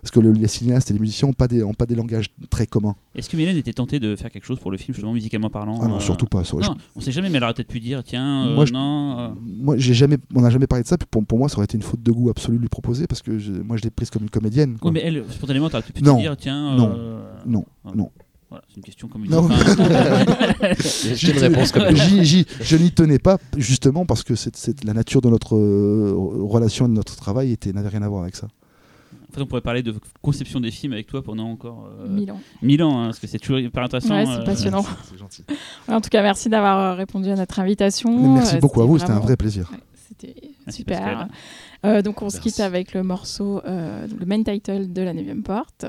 parce que le- les cinéastes et les musiciens n'ont pas, des- ont pas des langages très communs. Est-ce que Mylène était tentée de faire quelque chose pour le film, justement, musicalement parlant Ah non, euh, surtout pas. ça. Je- Non, on sait jamais, mais elle aurait peut-être pu dire, tiens, euh, Moi, non. euh, Moi, j'ai jamais, on n'a jamais parlé de ça. Puis pour, pour moi, ça aurait été une faute de goût absolue de lui proposer, parce que je- moi, je l'ai prise comme une comédienne. quoi. Oui, mais elle, spontanément, t'aurais pu Non. dire, tiens. Non. euh, Non, euh, non. Voilà, c'est une question comme une autre. J'ai une réponse comme j'y- je n'y tenais pas, justement parce que c'est, c'est- la nature de notre euh, relation et de notre travail n'avait rien à voir avec ça. En fait, on pourrait parler de conception des films avec toi pendant encore euh, Mille ans. mille ans, hein, parce que c'est toujours hyper intéressant. Ouais, c'est euh, passionnant. C'est gentil. Ouais, en tout cas, merci d'avoir euh, répondu à notre invitation. Mais merci Euh, beaucoup à vous, c'était un vrai plaisir. Ouais, C'était Merci, super. Euh, donc on se Merci. quitte avec le morceau, euh, le main title de la 9 porte.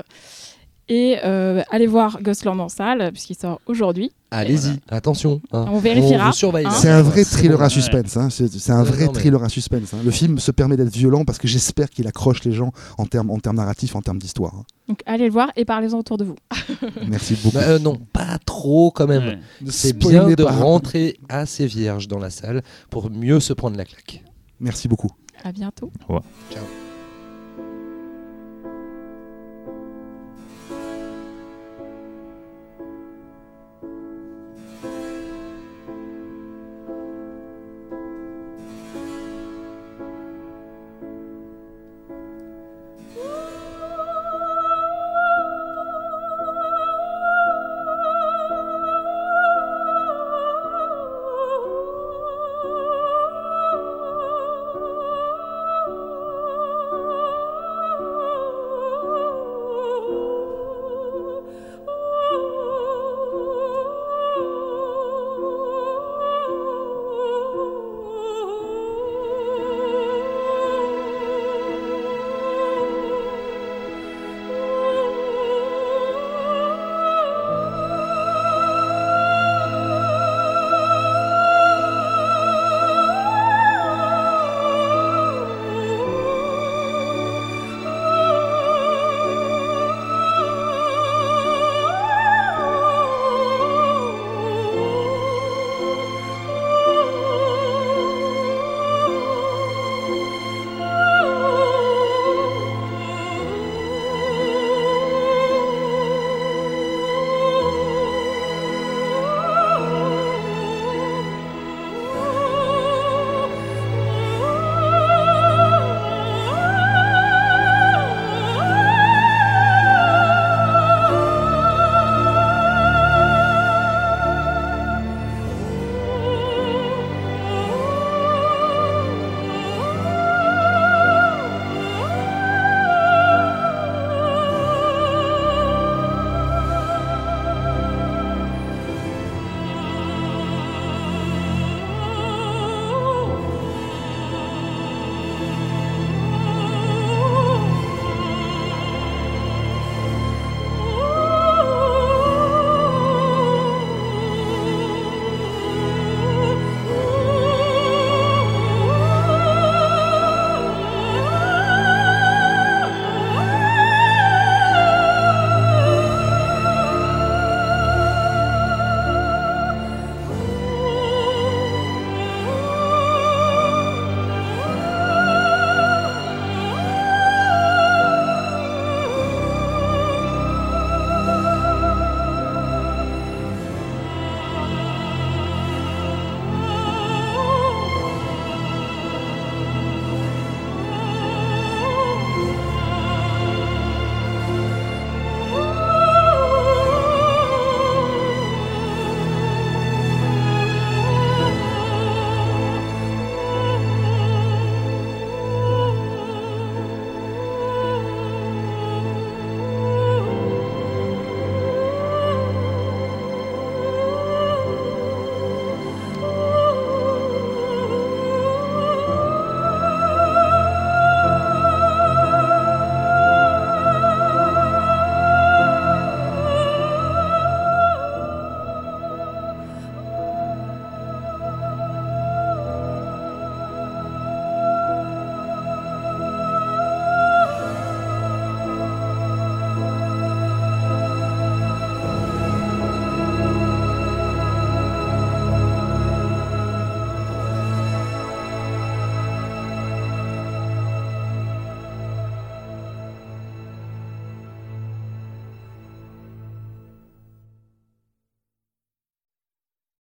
Et euh, allez voir Ghostland en salle, puisqu'il sort aujourd'hui. Allez-y, attention. hein. On vérifiera, vous surveille. hein. C'est un vrai thriller à suspense. hein. C'est, un Ouais, vrai thriller à suspense. hein. Le film se permet d'être violent parce que j'espère qu'il accroche les gens en termes, en termes narratifs, en termes d'histoire. hein. Donc allez le voir et parlez-en autour de vous. Merci beaucoup. Bah, euh, non, pas trop quand même. Ouais. C'est bien de pas. rentrer assez vierge dans la salle pour mieux se prendre la claque. Merci beaucoup. À bientôt. Ciao.